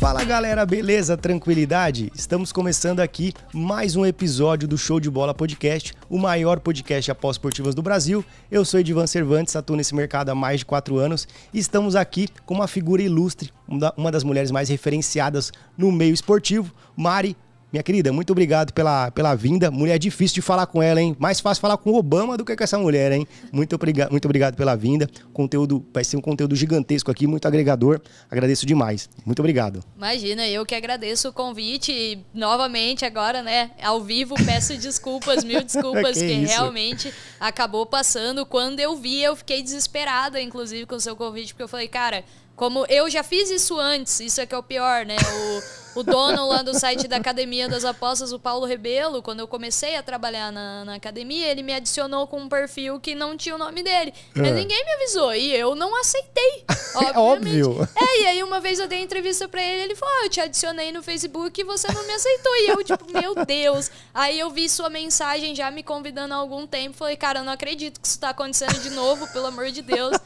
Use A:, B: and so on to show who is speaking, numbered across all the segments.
A: Fala galera, beleza? Tranquilidade? Estamos começando aqui mais um episódio do Show de Bola Podcast, o maior podcast após esportivas do Brasil. Eu sou Edivan Cervantes, atuo nesse mercado há mais de quatro anos e estamos aqui com uma figura ilustre, uma das mulheres mais referenciadas no meio esportivo, Mari minha querida, muito obrigado pela, pela vinda. Mulher difícil de falar com ela, hein? Mais fácil falar com o Obama do que com essa mulher, hein? Muito, obriga muito obrigado pela vinda. Conteúdo, vai ser um conteúdo gigantesco aqui, muito agregador. Agradeço demais. Muito obrigado.
B: Imagina, eu que agradeço o convite. Novamente, agora, né? Ao vivo, peço desculpas, mil desculpas, que, que realmente acabou passando. Quando eu vi, eu fiquei desesperada, inclusive, com o seu convite, porque eu falei, cara, como eu já fiz isso antes, isso é que é o pior, né? O o dono lá do site da Academia das Apostas, o Paulo Rebelo, quando eu comecei a trabalhar na, na academia, ele me adicionou com um perfil que não tinha o nome dele. É. Mas ninguém me avisou e eu não aceitei.
A: É óbvio.
B: É, e aí uma vez eu dei entrevista pra ele, ele falou: oh, eu te adicionei no Facebook e você não me aceitou. E eu, tipo, meu Deus. Aí eu vi sua mensagem já me convidando há algum tempo. Falei, cara, eu não acredito que isso tá acontecendo de novo, pelo amor de Deus.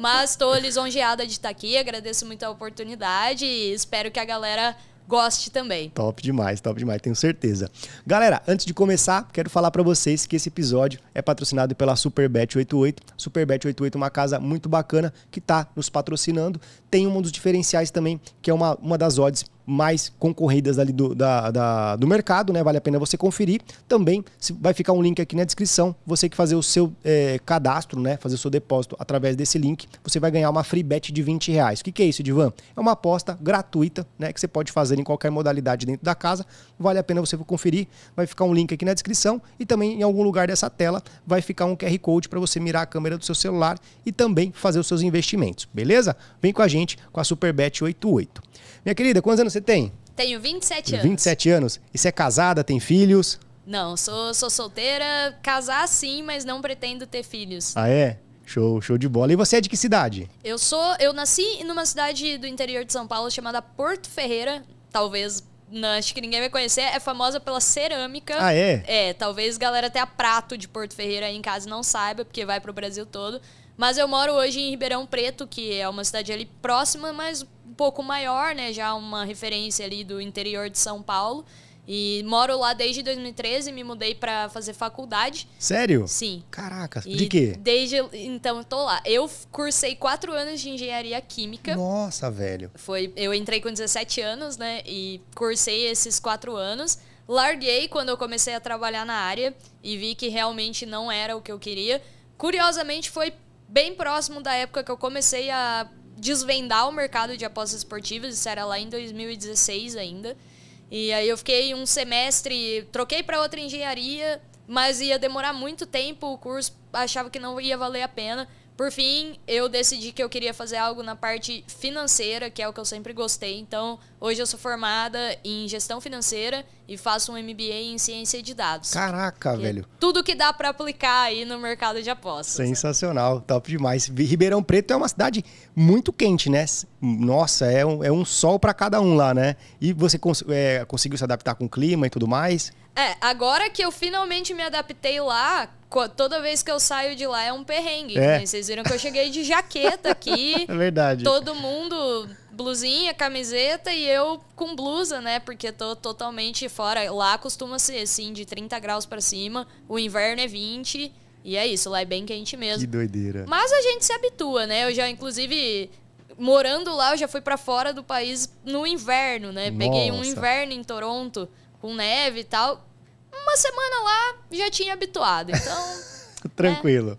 B: Mas tô lisonjeada de estar aqui, agradeço muito a oportunidade e espero que a galera goste também.
A: Top demais, top demais, tenho certeza. Galera, antes de começar, quero falar para vocês que esse episódio é patrocinado pela Superbet 88. Superbet 88 é uma casa muito bacana que está nos patrocinando. Tem um dos diferenciais também, que é uma, uma das odds mais concorridas ali do, da, da, do mercado, né? Vale a pena você conferir. Também vai ficar um link aqui na descrição. Você que fazer o seu é, cadastro, né? Fazer o seu depósito através desse link, você vai ganhar uma free bet de 20 reais. O que, que é isso, Divan? É uma aposta gratuita, né? Que você pode fazer em qualquer modalidade dentro da casa. Vale a pena você conferir. Vai ficar um link aqui na descrição e também em algum lugar dessa tela vai ficar um QR Code para você mirar a câmera do seu celular e também fazer os seus investimentos, beleza? Vem com a gente com a Superbet 88. Minha querida, quantos anos você tem?
B: Tenho 27 anos.
A: 27 anos. E você é casada, tem filhos?
B: Não, sou, sou solteira, casar sim, mas não pretendo ter filhos.
A: Ah, é? Show, show de bola. E você é de que cidade?
B: Eu sou, eu nasci numa cidade do interior de São Paulo chamada Porto Ferreira, talvez não, acho que ninguém vai conhecer, é famosa pela cerâmica.
A: Ah, é?
B: É, talvez galera até a prato de Porto Ferreira aí em casa não saiba, porque vai pro Brasil todo. Mas eu moro hoje em Ribeirão Preto, que é uma cidade ali próxima, mas um pouco maior, né? Já uma referência ali do interior de São Paulo. E moro lá desde 2013, me mudei para fazer faculdade.
A: Sério?
B: Sim.
A: Caraca, de quê?
B: Desde então eu tô lá. Eu cursei quatro anos de engenharia química.
A: Nossa, velho.
B: Foi, eu entrei com 17 anos, né? E cursei esses quatro anos. Larguei quando eu comecei a trabalhar na área e vi que realmente não era o que eu queria. Curiosamente, foi bem próximo da época que eu comecei a desvendar o mercado de apostas esportivas, isso era lá em 2016 ainda. E aí eu fiquei um semestre, troquei para outra engenharia, mas ia demorar muito tempo o curso, achava que não ia valer a pena. Por fim, eu decidi que eu queria fazer algo na parte financeira, que é o que eu sempre gostei. Então, hoje eu sou formada em gestão financeira e faço um MBA em ciência de dados.
A: Caraca, velho.
B: É tudo que dá para aplicar aí no mercado de apostas.
A: Sensacional, né? top demais. Ribeirão Preto é uma cidade muito quente, né? Nossa, é um, é um sol para cada um lá, né? E você cons é, conseguiu se adaptar com o clima e tudo mais?
B: É, agora que eu finalmente me adaptei lá, toda vez que eu saio de lá é um perrengue. É. Né? Vocês viram que eu cheguei de jaqueta aqui.
A: É verdade.
B: Todo mundo, blusinha, camiseta e eu com blusa, né? Porque tô totalmente fora. Lá costuma ser assim, de 30 graus para cima. O inverno é 20. E é isso, lá é bem quente mesmo.
A: Que doideira.
B: Mas a gente se habitua, né? Eu já, inclusive, morando lá, eu já fui para fora do país no inverno, né? Nossa. Peguei um inverno em Toronto com neve e tal uma semana lá já tinha habituado. Então.
A: Tranquilo.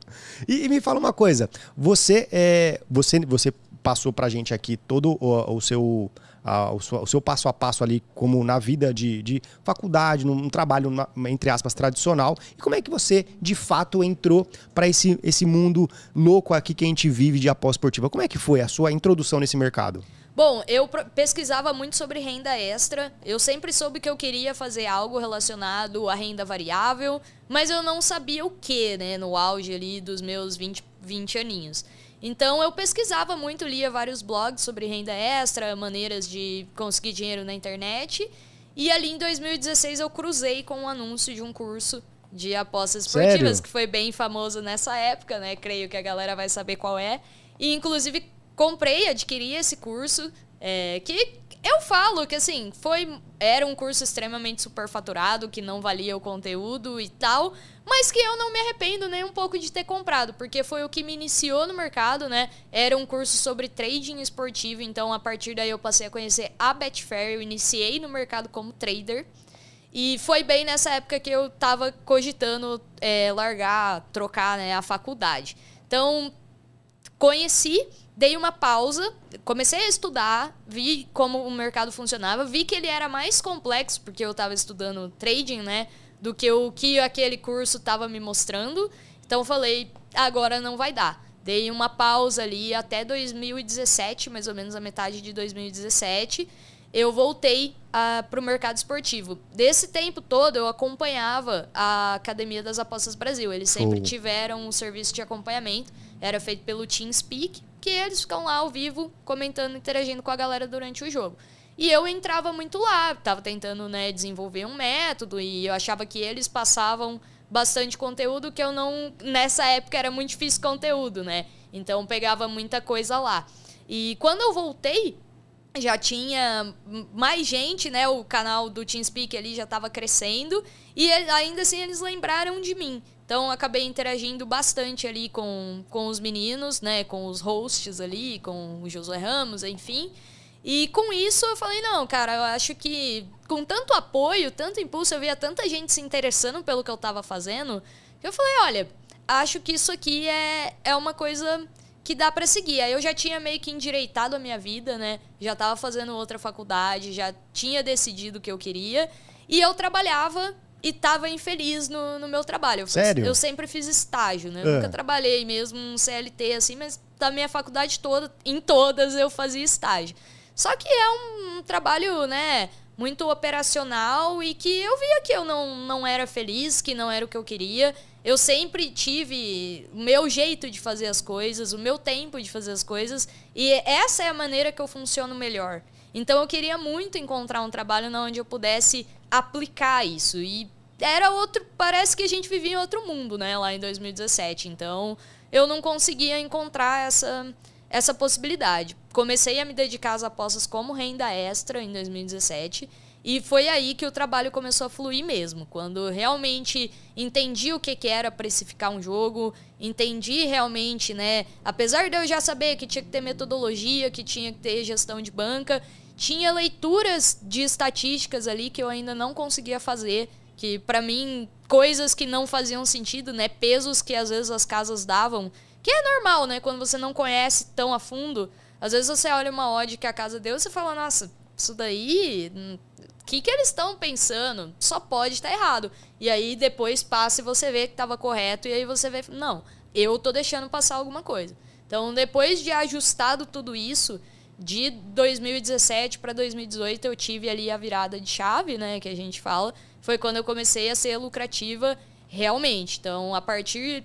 A: É. E, e, me fala uma coisa. Você é, você, você passou pra gente aqui todo o, o seu. o, seu, o, seu, passo a passo ali, como na vida de, de faculdade, num, trabalho, na, entre aspas, tradicional. E como é que você, de fato, entrou para esse, esse mundo louco aqui que a gente vive de após esportiva? Como é que foi a sua introdução nesse mercado?
B: Bom, eu pesquisava muito sobre renda extra. Eu sempre soube que eu queria fazer algo relacionado à renda variável, mas eu não sabia o que, né, no auge ali dos meus 20, 20 aninhos. Então eu pesquisava muito, lia vários blogs sobre renda extra, maneiras de conseguir dinheiro na internet. E ali em 2016 eu cruzei com um anúncio de um curso de apostas esportivas,
A: Sério?
B: que foi bem famoso nessa época, né? Creio que a galera vai saber qual é. E, inclusive, comprei, adquiri esse curso, é, que eu falo que, assim, foi era um curso extremamente superfaturado, que não valia o conteúdo e tal, mas que eu não me arrependo nem um pouco de ter comprado, porque foi o que me iniciou no mercado, né? Era um curso sobre trading esportivo, então a partir daí eu passei a conhecer a Betfair, eu iniciei no mercado como trader. E foi bem nessa época que eu tava cogitando é, largar, trocar né, a faculdade. Então, conheci, dei uma pausa, comecei a estudar, vi como o mercado funcionava, vi que ele era mais complexo, porque eu estava estudando trading, né? Do que o que aquele curso estava me mostrando. Então, falei, agora não vai dar. Dei uma pausa ali até 2017, mais ou menos a metade de 2017 eu voltei para o mercado esportivo. Desse tempo todo, eu acompanhava a Academia das Apostas Brasil. Eles sempre
A: Show.
B: tiveram um serviço de acompanhamento. Era feito pelo TeamSpeak, que eles ficam lá ao vivo, comentando, interagindo com a galera durante o jogo. E eu entrava muito lá, estava tentando né, desenvolver um método e eu achava que eles passavam bastante conteúdo que eu não. Nessa época era muito difícil conteúdo, né? Então pegava muita coisa lá. E quando eu voltei, já tinha mais gente, né? O canal do TeamSpeak ali já estava crescendo e ele- ainda assim eles lembraram de mim. Então acabei interagindo bastante ali com, com os meninos, né? Com os hosts ali, com o Josué Ramos, enfim. E com isso eu falei, não, cara, eu acho que com tanto apoio, tanto impulso, eu via tanta gente se interessando pelo que eu tava fazendo, que eu falei, olha, acho que isso aqui é, é uma coisa que dá pra seguir. Aí eu já tinha meio que endireitado a minha vida, né? Já tava fazendo outra faculdade, já tinha decidido o que eu queria. E eu trabalhava e tava infeliz no, no meu trabalho. Eu,
A: Sério?
B: eu sempre fiz estágio, né? Eu
A: Ah.
B: nunca trabalhei mesmo um CLT assim, mas da minha faculdade toda, em todas eu fazia estágio. Só que é um, um trabalho, né, muito operacional e que eu via que eu não, não era feliz, que não era o que eu queria. Eu sempre tive o meu jeito de fazer as coisas, o meu tempo de fazer as coisas, e essa é a maneira que eu funciono melhor. Então eu queria muito encontrar um trabalho onde eu pudesse aplicar isso. E era outro, parece que a gente vivia em outro mundo, né, lá em 2017. Então, eu não conseguia encontrar essa essa possibilidade. Comecei a me dedicar às apostas como renda extra em 2017 e foi aí que o trabalho começou a fluir mesmo, quando realmente entendi o que que era precificar um jogo, entendi realmente, né, apesar de eu já saber que tinha que ter metodologia, que tinha que ter gestão de banca, tinha leituras de estatísticas ali que eu ainda não conseguia fazer, que pra mim coisas que não faziam sentido, né, pesos que às vezes as casas davam, que é normal, né, quando você não conhece tão a fundo, às vezes você olha uma odd que a casa deu e você fala, nossa, isso daí, o que, que eles estão pensando? Só pode estar errado. E aí depois passa e você vê que estava correto, e aí você vê, não, eu tô deixando passar alguma coisa. Então, depois de ajustado tudo isso, de 2017 para 2018 eu tive ali a virada de chave, né, que a gente fala, foi quando eu comecei a ser lucrativa realmente. Então, a partir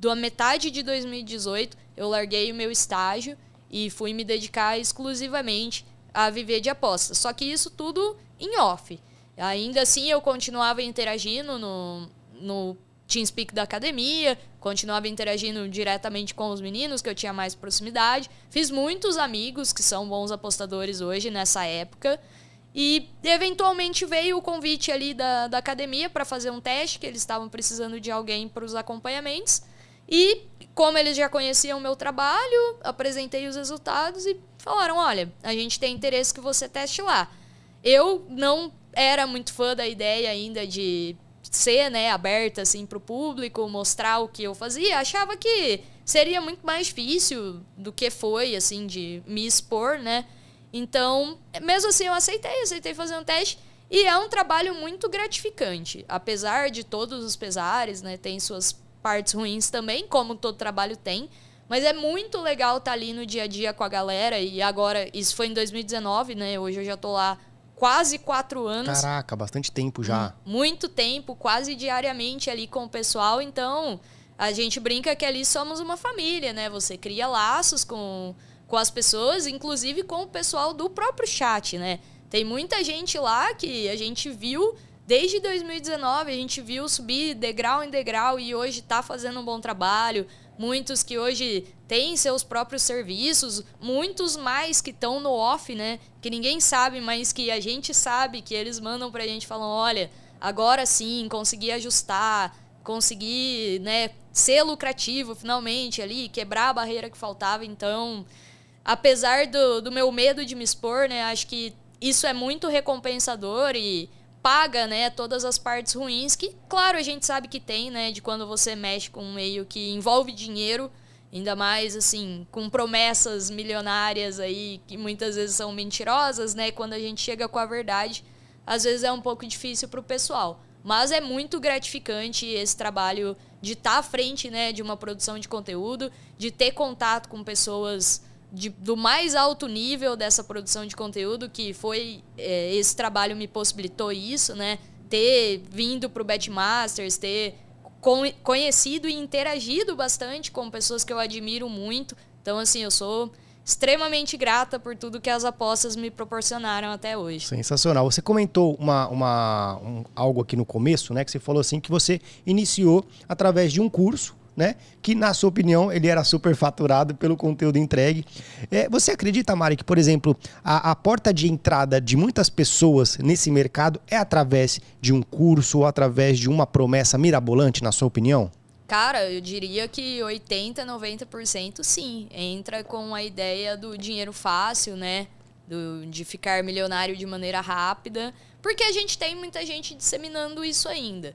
B: da metade de 2018, eu larguei o meu estágio e fui me dedicar exclusivamente a viver de apostas. Só que isso tudo em off. Ainda assim, eu continuava interagindo no, no TeamSpeak da academia, continuava interagindo diretamente com os meninos, que eu tinha mais proximidade. Fiz muitos amigos que são bons apostadores hoje, nessa época. E eventualmente veio o convite ali da, da academia para fazer um teste, que eles estavam precisando de alguém para os acompanhamentos. E como eles já conheciam o meu trabalho, apresentei os resultados e falaram: olha, a gente tem interesse que você teste lá. Eu não era muito fã da ideia ainda de ser né, aberta assim, para o público, mostrar o que eu fazia. Achava que seria muito mais difícil do que foi, assim, de me expor, né? Então, mesmo assim, eu aceitei, aceitei fazer um teste. E é um trabalho muito gratificante. Apesar de todos os pesares, né? Tem suas partes ruins também, como todo trabalho tem. Mas é muito legal estar ali no dia a dia com a galera. E agora, isso foi em 2019, né? Hoje eu já tô lá quase quatro anos.
A: Caraca, bastante tempo já.
B: Muito tempo, quase diariamente ali com o pessoal. Então, a gente brinca que ali somos uma família, né? Você cria laços com, com as pessoas, inclusive com o pessoal do próprio chat, né? Tem muita gente lá que a gente viu desde 2019 a gente viu subir degrau em degrau e hoje está fazendo um bom trabalho. Muitos que hoje têm seus próprios serviços, muitos mais que estão no off, né? Que ninguém sabe, mas que a gente sabe, que eles mandam pra gente falando, olha, agora sim, consegui ajustar, consegui, né, ser lucrativo finalmente ali, quebrar a barreira que faltava. Então, apesar do, do meu medo de me expor, né, acho que isso é muito recompensador e paga, né, todas as partes ruins que, claro, a gente sabe que tem, né, de quando você mexe com um meio que envolve dinheiro, ainda mais assim, com promessas milionárias aí que muitas vezes são mentirosas, né, quando a gente chega com a verdade, às vezes é um pouco difícil para o pessoal. Mas é muito gratificante esse trabalho de estar tá à frente, né, de uma produção de conteúdo, de ter contato com pessoas de, do mais alto nível dessa produção de conteúdo, que foi é, esse trabalho me possibilitou isso, né? Ter vindo para o Betmasters, ter conhecido e interagido bastante com pessoas que eu admiro muito. Então, assim, eu sou extremamente grata por tudo que as apostas me proporcionaram até hoje.
A: Sensacional. Você comentou uma, uma, um, algo aqui no começo, né? Que você falou assim que você iniciou através de um curso né? Que, na sua opinião, ele era superfaturado pelo conteúdo entregue. É, você acredita, Mari, que, por exemplo, a, a, porta de entrada de muitas pessoas nesse mercado é através de um curso ou através de uma promessa mirabolante, na sua opinião?
B: Cara, eu diria que 80, 90% sim. Entra com a ideia do dinheiro fácil, né? Do, de ficar milionário de maneira rápida. Porque a gente tem muita gente disseminando isso ainda.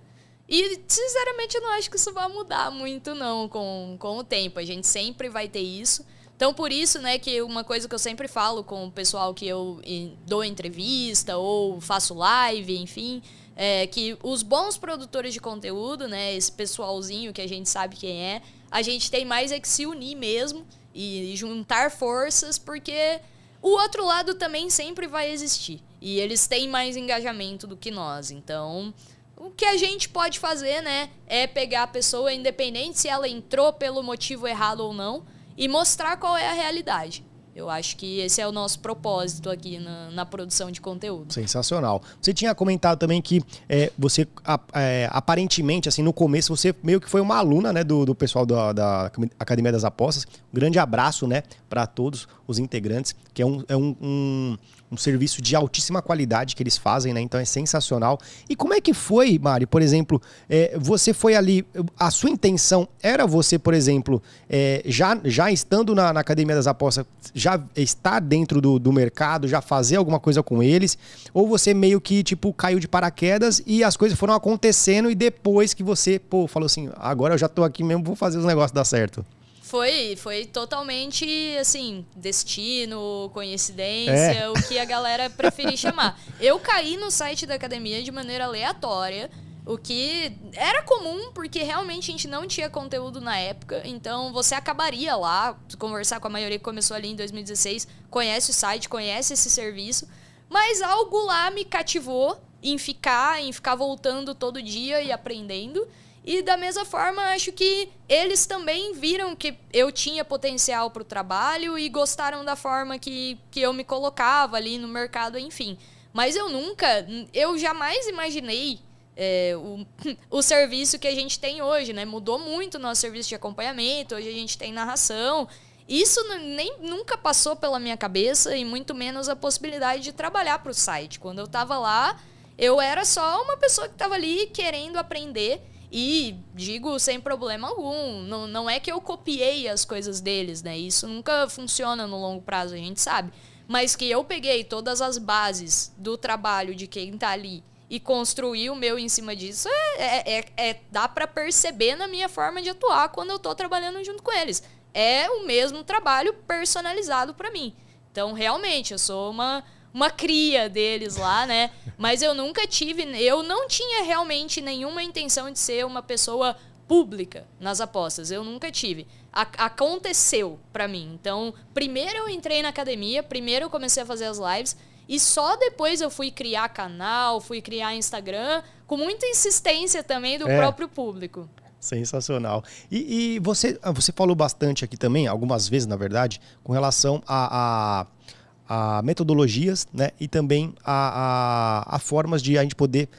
B: E, sinceramente, eu não acho que isso vai mudar muito, não, com, com o tempo. A gente sempre vai ter isso. Então, por isso, né, que uma coisa que eu sempre falo com o pessoal que eu dou entrevista ou faço live, enfim, é que os bons produtores de conteúdo, né, esse pessoalzinho que a gente sabe quem é, a gente tem mais é que se unir mesmo e juntar forças, porque o outro lado também sempre vai existir. E eles têm mais engajamento do que nós. Então, o que a gente pode fazer, né, é pegar a pessoa, independente se ela entrou pelo motivo errado ou não, e mostrar qual é a realidade. Eu acho que esse é o nosso propósito aqui na, na produção de conteúdo.
A: Sensacional. Você tinha comentado também que é, você, é, aparentemente, assim, no começo, você meio que foi uma aluna né, do, do pessoal da, da Academia das Apostas. Um grande abraço né, para todos os integrantes, que é um, é um, um um serviço de altíssima qualidade que eles fazem, né? Então é sensacional. E como é que foi, Mari? Por exemplo, é, você foi ali, a sua intenção era você, por exemplo, é, já, já estando na, na, Academia das Apostas, já estar dentro do, do mercado, já fazer alguma coisa com eles? Ou você meio que, tipo, caiu de paraquedas e as coisas foram acontecendo e depois que você, pô, falou assim, agora eu já tô aqui mesmo, vou fazer os negócios dar certo?
B: Foi, foi totalmente assim, destino, coincidência, é. o que a galera preferir chamar. Eu caí no site da academia de maneira aleatória, o que era comum, porque realmente a gente não tinha conteúdo na época, então você acabaria lá, conversar com a maioria que começou ali em 2016, conhece o site, conhece esse serviço, mas algo lá me cativou em ficar, em ficar voltando todo dia e aprendendo. E da mesma forma, acho que eles também viram que eu tinha potencial para o trabalho e gostaram da forma que, que eu me colocava ali no mercado, enfim. Mas eu nunca, eu jamais imaginei é, o, o serviço que a gente tem hoje, né? Mudou muito o nosso serviço de acompanhamento, hoje a gente tem narração. Isso nem nunca passou pela minha cabeça e muito menos a possibilidade de trabalhar para o site. Quando eu estava lá, eu era só uma pessoa que estava ali querendo aprender e digo sem problema algum, não, não é que eu copiei as coisas deles, né? Isso nunca funciona no longo prazo, a gente sabe. Mas que eu peguei todas as bases do trabalho de quem tá ali e construí o meu em cima disso, é, é, é, é dá para perceber na minha forma de atuar quando eu tô trabalhando junto com eles. É o mesmo trabalho personalizado para mim. Então, realmente, eu sou uma uma cria deles lá, né? Mas eu nunca tive, eu não tinha realmente nenhuma intenção de ser uma pessoa pública nas apostas. Eu nunca tive. A aconteceu para mim. Então, primeiro eu entrei na academia, primeiro eu comecei a fazer as lives e só depois eu fui criar canal, fui criar Instagram, com muita insistência também do é. próprio público.
A: Sensacional. E, e, você, você falou bastante aqui também, algumas vezes, na verdade, com relação a, a a metodologias né, e também a, a, a, formas de a gente poder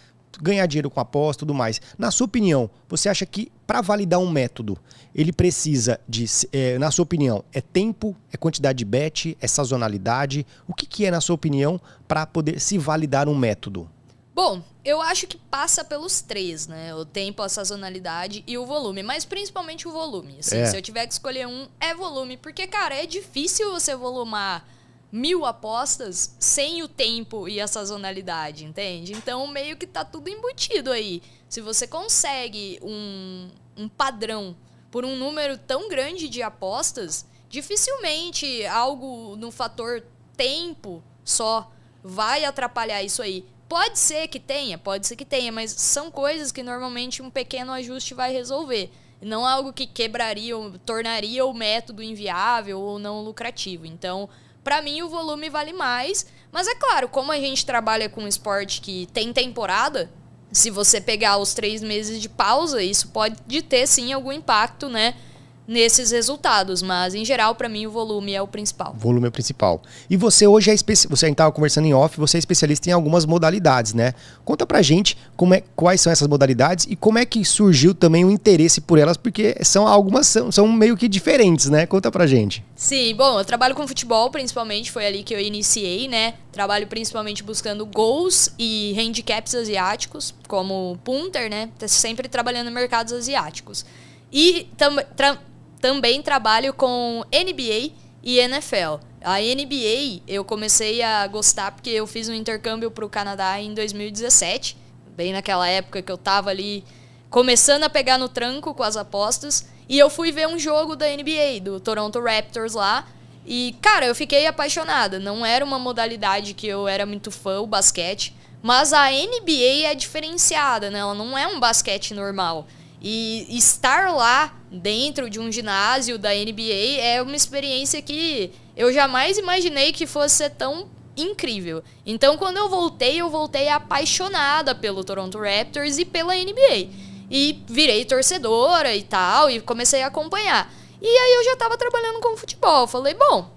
A: ganhar dinheiro com aposta e tudo mais. Na sua opinião, você acha que para validar um método, ele precisa de, é, na sua opinião, é tempo, é quantidade de bet, é sazonalidade? O que, que é, na sua opinião, para poder se validar um método?
B: Bom, eu acho que passa pelos três, né? O tempo, a sazonalidade e o volume. Mas principalmente o volume. Assim, é. Se eu tiver que escolher um, é volume. Porque, cara, é difícil você volumar mil apostas sem o tempo e a sazonalidade, entende? Então, meio que tá tudo embutido aí. Se você consegue um, um padrão por um número tão grande de apostas, dificilmente algo no fator tempo só vai atrapalhar isso aí. Pode ser que tenha, pode ser que tenha, mas são coisas que normalmente um pequeno ajuste vai resolver. Não algo que quebraria, tornaria o método inviável ou não lucrativo. Então, para mim, o volume vale mais. Mas é claro, como a gente trabalha com um esporte que tem temporada, se você pegar os três meses de pausa, isso pode ter sim algum impacto, né? Nesses resultados, mas em geral para mim o volume é o principal.
A: Volume é o principal. E você hoje é especialista, você estava conversando em off, você é especialista em algumas modalidades, né? Conta pra gente como é, quais são essas modalidades e como é que surgiu também o interesse por elas, porque são algumas são, são meio que diferentes, né? Conta pra gente.
B: Sim, bom, eu trabalho com futebol principalmente, foi ali que eu iniciei, né? Trabalho principalmente buscando gols e handicaps asiáticos, como punter, né? Sempre trabalhando em mercados asiáticos. E tam, também trabalho com NBA e NFL. A NBA eu comecei a gostar porque eu fiz um intercâmbio para o Canadá em 2017, bem naquela época que eu tava ali começando a pegar no tranco com as apostas. E eu fui ver um jogo da NBA, do Toronto Raptors lá. E, cara, eu fiquei apaixonada. Não era uma modalidade que eu era muito fã, o basquete. Mas a NBA é diferenciada, né? Ela não é um basquete normal. E estar lá dentro de um ginásio da NBA é uma experiência que eu jamais imaginei que fosse ser tão incrível. Então, quando eu voltei, eu voltei apaixonada pelo Toronto Raptors e pela NBA. E virei torcedora e tal, e comecei a acompanhar. E aí eu já estava trabalhando com futebol. Falei, bom,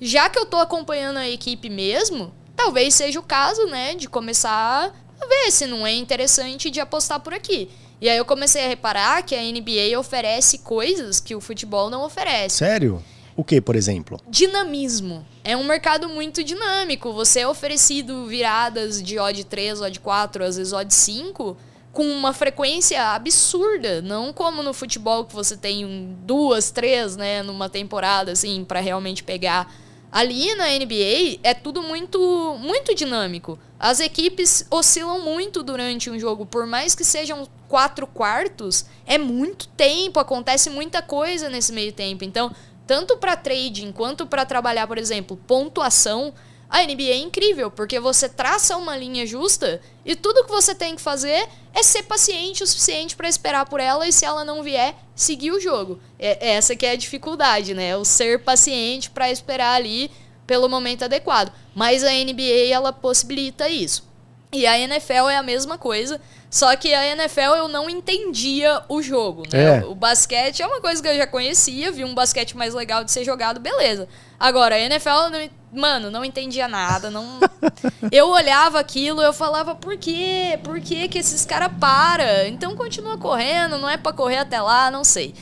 B: já que eu estou acompanhando a equipe mesmo, talvez seja o caso, né, de começar a ver se não é interessante de apostar por aqui. E aí eu comecei a reparar que a NBA oferece coisas que o futebol não oferece.
A: Sério? O que, por exemplo?
B: Dinamismo. É um mercado muito dinâmico. Você é oferecido viradas de odd 3, odd 4, às vezes odd 5, com uma frequência absurda. Não como no futebol que você tem duas, três, né, numa temporada, assim, para realmente pegar Ali na NBA é tudo muito muito dinâmico. As equipes oscilam muito durante um jogo, por mais que sejam quatro quartos, é muito tempo, acontece muita coisa nesse meio tempo. Então, tanto para trading quanto para trabalhar, por exemplo, pontuação, a NBA é incrível, porque você traça uma linha justa e tudo que você tem que fazer é ser paciente o suficiente para esperar por ela e se ela não vier, seguir o jogo. É, essa que é a dificuldade, né? O ser paciente para esperar ali pelo momento adequado. Mas a NBA ela possibilita isso. E a NFL é a mesma coisa, só que a NFL eu não entendia o jogo. Né? É. O basquete é uma coisa que eu já conhecia, vi um basquete mais legal de ser jogado, beleza. Agora, a NFL, não, mano, não entendia nada. não Eu olhava aquilo eu falava, por quê? Por que, que esses caras param? Então continua correndo, não é para correr até lá, não sei.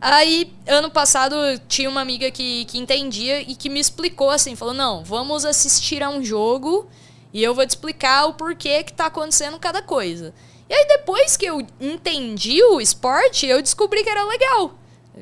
B: Aí, ano passado, tinha uma amiga que, que entendia e que me explicou assim, falou, não, vamos assistir a um jogo e eu vou te explicar o porquê que tá acontecendo cada coisa. E aí depois que eu entendi o esporte, eu descobri que era legal.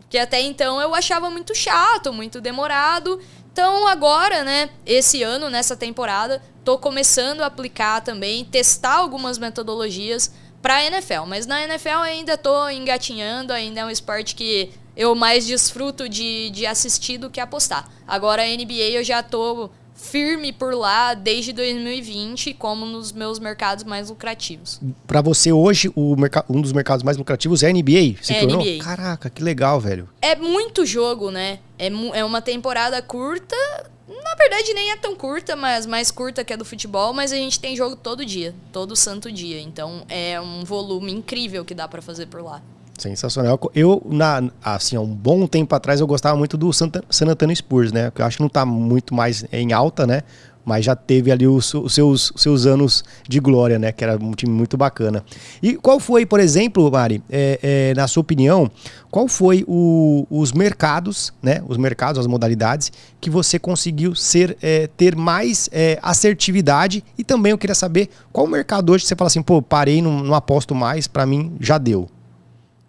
B: Que até então eu achava muito chato, muito demorado. Então agora, né, esse ano, nessa temporada, tô começando a aplicar também, testar algumas metodologias para a NFL. Mas na NFL ainda tô engatinhando, ainda é um esporte que eu mais desfruto de, de assistir do que apostar. Agora a NBA eu já tô firme por lá desde 2020 como nos meus mercados mais lucrativos.
A: Para você hoje, o um dos mercados mais lucrativos é a NBA?
B: Se é tornou? NBA.
A: Caraca, que legal, velho.
B: É muito jogo, né? É, é uma temporada curta. Na verdade, nem é tão curta, mas mais curta que a do futebol, mas a gente tem jogo todo dia, todo santo dia. Então é um volume incrível que dá para fazer por lá.
A: Sensacional. Eu, na, assim, há um bom tempo atrás, eu gostava muito do San Antonio Spurs, né? Que eu acho que não está muito mais em alta, né? mas já teve ali os, os seus, seus anos de glória, né? Que era um time muito bacana. E qual foi, por exemplo, Mari, é, é, na sua opinião, qual foi o, os mercados, né? Os mercados, as modalidades que você conseguiu ser, é, ter mais é, assertividade e também eu queria saber qual mercado hoje você fala assim, pô, parei, não, não aposto mais, para mim já deu.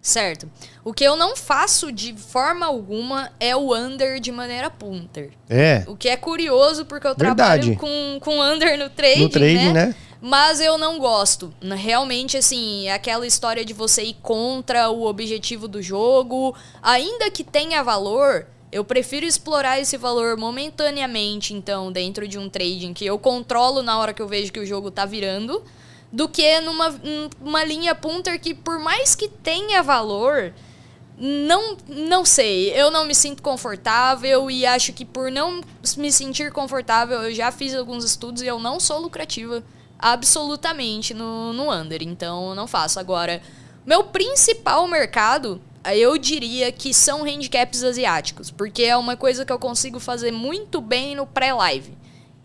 B: Certo. O que eu não faço de forma alguma é o under de maneira punter.
A: É.
B: O que é curioso, porque eu Verdade. trabalho com, com under no trading, no trading né? né? Mas eu não gosto. Realmente, assim, é aquela história de você ir contra o objetivo do jogo. Ainda que tenha valor, eu prefiro explorar esse valor momentaneamente, então, dentro de um trading que eu controlo na hora que eu vejo que o jogo tá virando do que numa uma linha punter que, por mais que tenha valor, não, não sei. Eu não me sinto confortável e acho que por não me sentir confortável, eu já fiz alguns estudos e eu não sou lucrativa absolutamente no, no under. Então, não faço. Agora, meu principal mercado, eu diria que são handicaps asiáticos, porque é uma coisa que eu consigo fazer muito bem no pré-live.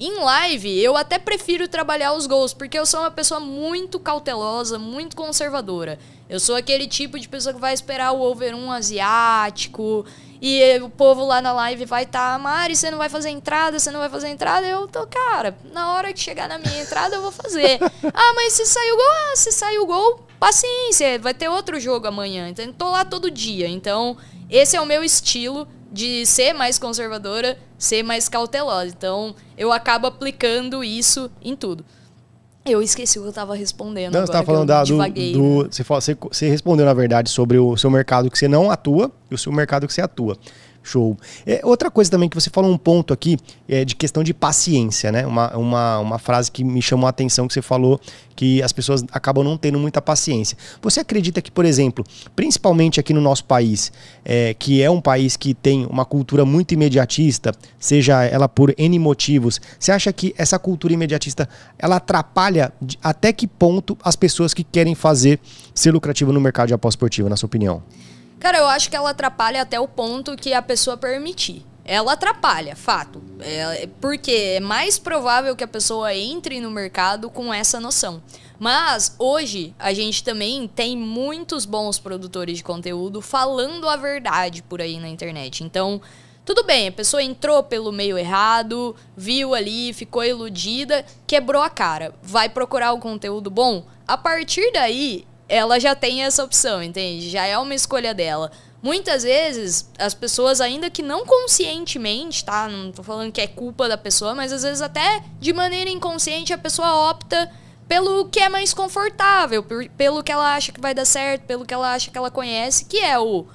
B: Em live, eu até prefiro trabalhar os gols, porque eu sou uma pessoa muito cautelosa, muito conservadora. Eu sou aquele tipo de pessoa que vai esperar o over 1 asiático, e o povo lá na live vai estar, tá, Mari, você não vai fazer entrada, você não vai fazer entrada. Eu tô, cara, na hora que chegar na minha entrada eu vou fazer. ah, mas se saiu gol, ah, se saiu gol, paciência, vai ter outro jogo amanhã. Então, tô lá todo dia. Então, esse é o meu estilo de ser mais conservadora, ser mais cautelosa. Então, eu acabo aplicando isso em tudo. Eu esqueci o que eu estava respondendo.
A: Não,
B: agora, você
A: estava falando da, do, do, você, você, você respondeu, na verdade, sobre o seu mercado que você não atua e o seu mercado que você atua. Show. É, outra coisa também que você falou um ponto aqui é de questão de paciência, né? Uma, uma, uma frase que me chamou a atenção que você falou que as pessoas acabam não tendo muita paciência. Você acredita que, por exemplo, principalmente aqui no nosso país, é, que é um país que tem uma cultura muito imediatista, seja ela por N motivos, você acha que essa cultura imediatista ela atrapalha de, até que ponto as pessoas que querem fazer ser lucrativo no mercado de aposta esportiva, na sua opinião?
B: Cara, eu acho que ela atrapalha até o ponto que a pessoa permitir. Ela atrapalha, fato. É, porque é mais provável que a pessoa entre no mercado com essa noção. Mas hoje a gente também tem muitos bons produtores de conteúdo falando a verdade por aí na internet. Então, tudo bem, a pessoa entrou pelo meio errado, viu ali, ficou iludida, quebrou a cara. Vai procurar o conteúdo bom? A partir daí, ela já tem essa opção, entende? Já é uma escolha dela. Muitas vezes, as pessoas, ainda que não conscientemente, tá? Não tô falando que é culpa da pessoa, mas às vezes até de maneira inconsciente a pessoa opta pelo que é mais confortável, pelo que ela acha que vai dar certo, pelo que ela acha que ela conhece, que é o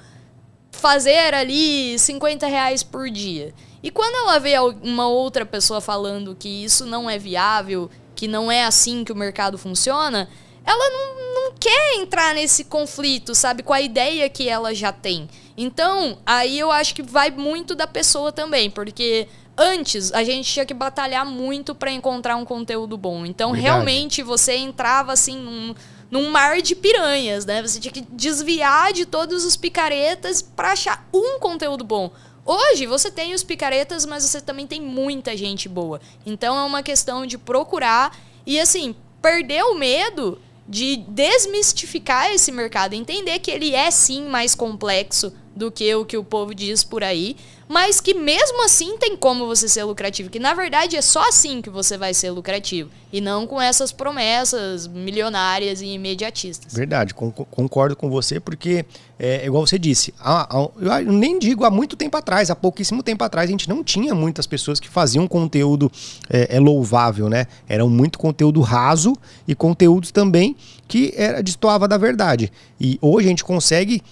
B: fazer ali 50 reais por dia. E quando ela vê uma outra pessoa falando que isso não é viável, que não é assim que o mercado funciona, ela não, não quer entrar nesse conflito, sabe? Com a ideia que ela já tem. Então, aí eu acho que vai muito da pessoa também, porque antes a gente tinha que batalhar muito para encontrar um conteúdo bom. Então, Verdade. realmente, você entrava assim num, num mar de piranhas, né? Você tinha que desviar de todos os picaretas para achar um conteúdo bom. Hoje você tem os picaretas, mas você também tem muita gente boa. Então é uma questão de procurar e assim, perder o medo de desmistificar esse mercado, entender que ele é sim mais complexo do que o que o povo diz por aí, mas que mesmo assim tem como você ser lucrativo, que na verdade é só assim que você vai ser lucrativo, e não com essas promessas milionárias e imediatistas.
A: Verdade, concordo com você, porque é, é igual você disse, há, há, eu nem digo há muito tempo atrás, há pouquíssimo tempo atrás, a gente não tinha muitas pessoas que faziam conteúdo é, é louvável, né? Era muito conteúdo raso e conteúdos também que era destoava da verdade. E hoje a gente consegue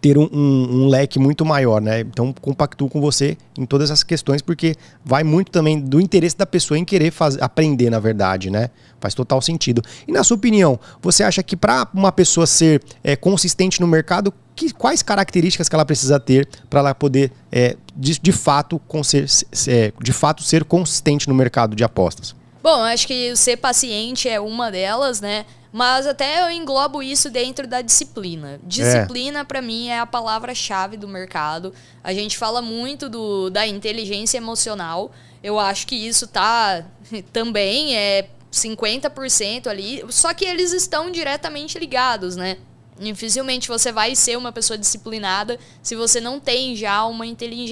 A: ter um, um, um, leque muito maior, né? Então compactuo com você em todas essas questões, porque vai muito também do interesse da pessoa em querer fazer, aprender, na verdade, né? Faz total sentido. E na sua opinião, você acha que para uma pessoa ser é, consistente no mercado, que, quais características que ela precisa ter para ela poder, é, de, de, fato, ser, é, de fato, ser consistente no mercado de apostas?
B: Bom, acho que ser paciente é uma delas, né? Mas até eu englobo isso dentro da disciplina. Disciplina, é. para mim, é a palavra-chave do mercado. A gente fala muito do, da inteligência emocional. Eu acho que isso tá também é 50% ali. Só que eles estão diretamente ligados, né? Dificilmente você vai ser uma pessoa disciplinada se você não tem já uma,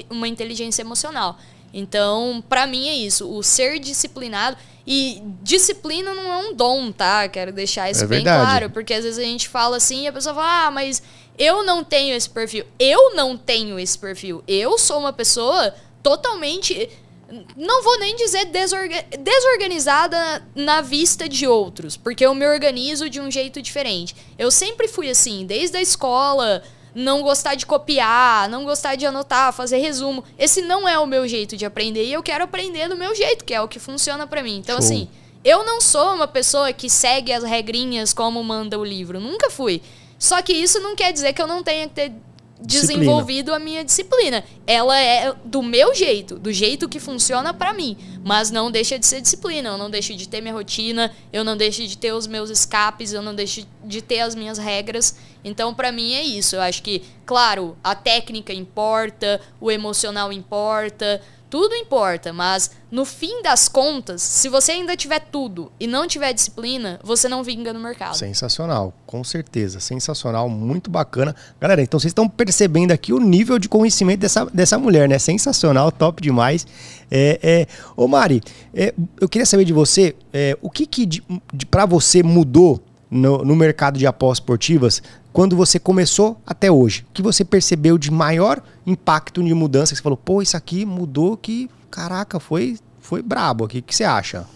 B: uma inteligência emocional. Então, para mim é isso, o ser disciplinado. E disciplina não é um dom, tá? Quero deixar isso é bem verdade. claro, porque às vezes a gente fala assim e a pessoa fala, ah, mas eu não tenho esse perfil. Eu não tenho esse perfil. Eu sou uma pessoa totalmente. Não vou nem dizer desorga desorganizada na vista de outros, porque eu me organizo de um jeito diferente. Eu sempre fui assim, desde a escola não gostar de copiar, não gostar de anotar, fazer resumo. Esse não é o meu jeito de aprender e eu quero aprender do meu jeito, que é o que funciona para mim. Então, Show. assim, eu não sou uma pessoa que segue as regrinhas como manda o livro. Nunca fui. Só que isso não quer dizer que eu não tenha que ter desenvolvido a minha disciplina. Ela é do meu jeito, do jeito que funciona para mim, mas não deixa de ser disciplina, eu não deixo de ter minha rotina, eu não deixo de ter os meus escapes, eu não deixo de ter as minhas regras. Então, para mim é isso. Eu acho que, claro, a técnica importa, o emocional importa, tudo importa, mas no fim das contas, se você ainda tiver tudo e não tiver disciplina, você não vinga no mercado.
A: Sensacional, com certeza. Sensacional, muito bacana. Galera, então vocês estão percebendo aqui o nível de conhecimento dessa, dessa mulher, né? Sensacional, top demais. É, é... Ô Mari, é, eu queria saber de você, é, o que, que para você mudou no, no mercado de apostas esportivas quando você começou até hoje? O que você percebeu de maior impacto de mudança? Que você falou, pô, isso aqui mudou que, caraca, foi, foi brabo aqui. O que você acha?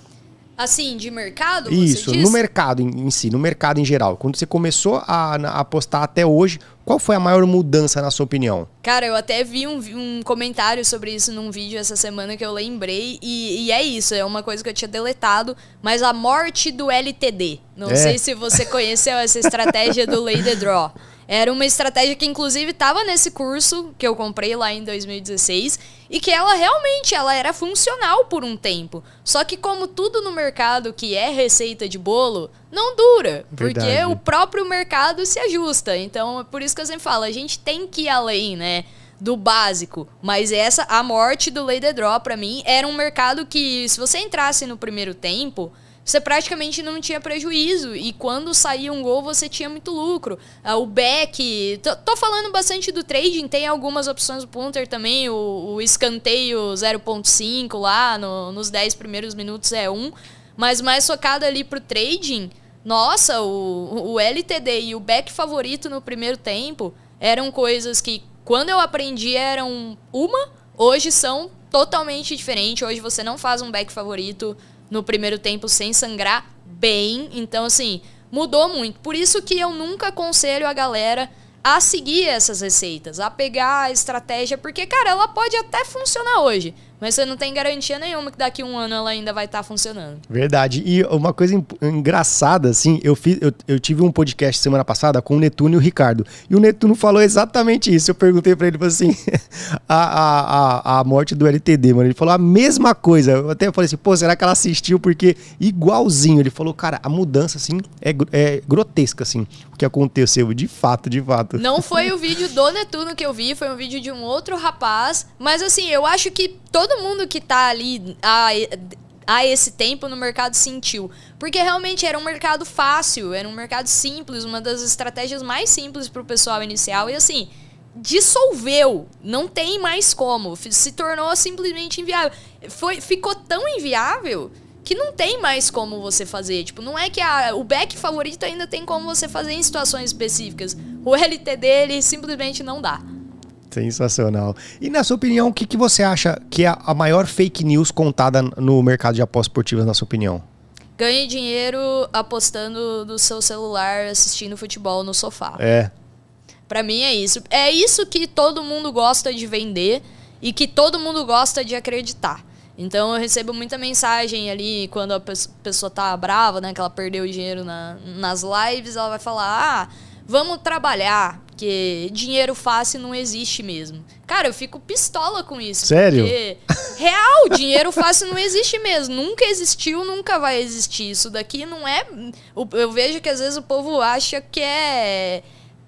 B: Assim, de mercado?
A: Isso, no mercado em, em, si, no mercado em geral. Quando você começou a, a, apostar até hoje, qual foi a maior mudança na sua opinião?
B: Cara, eu até vi um, um comentário sobre isso num vídeo essa semana que eu lembrei, e, e, é isso, é uma coisa que eu tinha deletado, mas a morte do LTD. Não é. sei se você conheceu essa estratégia do Lay the Draw. Era uma estratégia que inclusive estava nesse curso que eu comprei lá em 2016 e que ela realmente ela era funcional por um tempo. Só que como tudo no mercado que é receita de bolo, não dura, Verdade. porque o próprio mercado se ajusta. Então, é por isso que eu sempre falo, a gente tem que ir além, né? do básico, mas essa a morte do Lay the Draw para mim era um mercado que se você entrasse no primeiro tempo, você praticamente não tinha prejuízo. E quando saía um gol, você tinha muito lucro. Uh, o back. Tô, tô, falando bastante do trading, tem algumas opções do punter também. O, o escanteio 0.5 lá, no, nos 10 primeiros minutos é 1. Mas mais focado ali pro trading. Nossa, o, o LTD e o back favorito no primeiro tempo eram coisas que, quando eu aprendi, eram uma, hoje são totalmente diferentes. Hoje você não faz um back favorito no primeiro tempo sem sangrar bem. Então, assim, mudou muito. Por isso que eu nunca aconselho a galera a seguir essas receitas, a pegar a estratégia, porque, cara, ela pode até funcionar hoje, mas você não tem garantia nenhuma que daqui a um ano ela ainda vai estar tá funcionando.
A: Verdade. E uma coisa engraçada, assim, eu, fiz, eu, eu, tive um podcast semana passada com o Netuno e o Ricardo. E o Netuno falou exatamente isso. Eu perguntei para ele, assim, a, a, a, a, morte do LTD, mano. Ele falou a mesma coisa. Eu até falei assim, pô, será que ela assistiu? Porque igualzinho. Ele falou, cara, a mudança, assim, é, é grotesca, assim, o que aconteceu. De fato, de fato.
B: Não foi o vídeo do Netuno que eu vi, foi um vídeo de um outro rapaz. Mas, assim, eu acho que todo todo mundo que tá ali há, há esse tempo no mercado sentiu. Porque realmente era um mercado fácil, era um mercado simples, uma das estratégias mais simples para o pessoal inicial. E assim, dissolveu. Não tem mais como. Se tornou simplesmente inviável. Foi, ficou tão inviável que não tem mais como você fazer. Tipo, não é que a, o back favorito ainda tem como você fazer em situações específicas. O LT dele simplesmente não dá.
A: Sensacional. E na sua opinião, o que, que você acha que é a maior fake news contada no mercado de apostas esportivas, na sua opinião?
B: Ganhe dinheiro apostando no seu celular, assistindo futebol no sofá.
A: É.
B: Para mim é isso. É isso que todo mundo gosta de vender e que todo mundo gosta de acreditar. Então eu recebo muita mensagem ali quando a pessoa tá brava, né? Que ela perdeu o dinheiro na, nas lives, ela vai falar: Ah, vamos trabalhar, porque dinheiro fácil não existe mesmo. Cara, eu fico pistola com isso.
A: Sério?
B: Porque, real, dinheiro fácil não existe mesmo. Nunca existiu, nunca vai existir. Isso daqui não é. Eu vejo que às vezes o povo acha que é.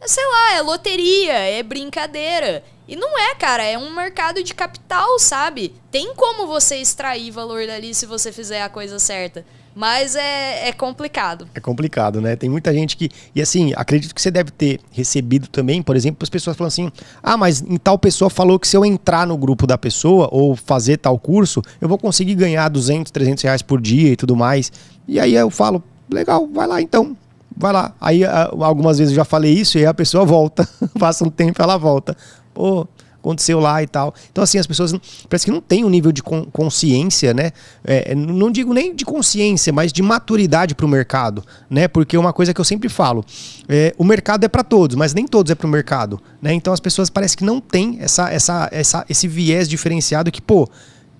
B: Sei lá, é loteria, é brincadeira. E não é, cara, é um mercado de capital, sabe? Tem como você extrair valor dali se você fizer a coisa certa. Mas é, é complicado.
A: É complicado, né? Tem muita gente que. E assim, acredito que você deve ter recebido também, por exemplo, as pessoas falam assim: ah, mas tal pessoa falou que se eu entrar no grupo da pessoa ou fazer tal curso, eu vou conseguir ganhar 200, 300 reais por dia e tudo mais. E aí eu falo: legal, vai lá então. Vai lá. Aí algumas vezes eu já falei isso e a pessoa volta. Passa um tempo ela volta. Pô, aconteceu lá e tal. Então, assim, as pessoas parece que não têm um nível de consciência, né? É, não digo nem de consciência, mas de maturidade para o mercado, né? Porque uma coisa que eu sempre falo, é, o mercado é para todos, mas nem todos é para o mercado, né? Então as pessoas parece que não têm essa, essa, essa, esse viés diferenciado que, pô,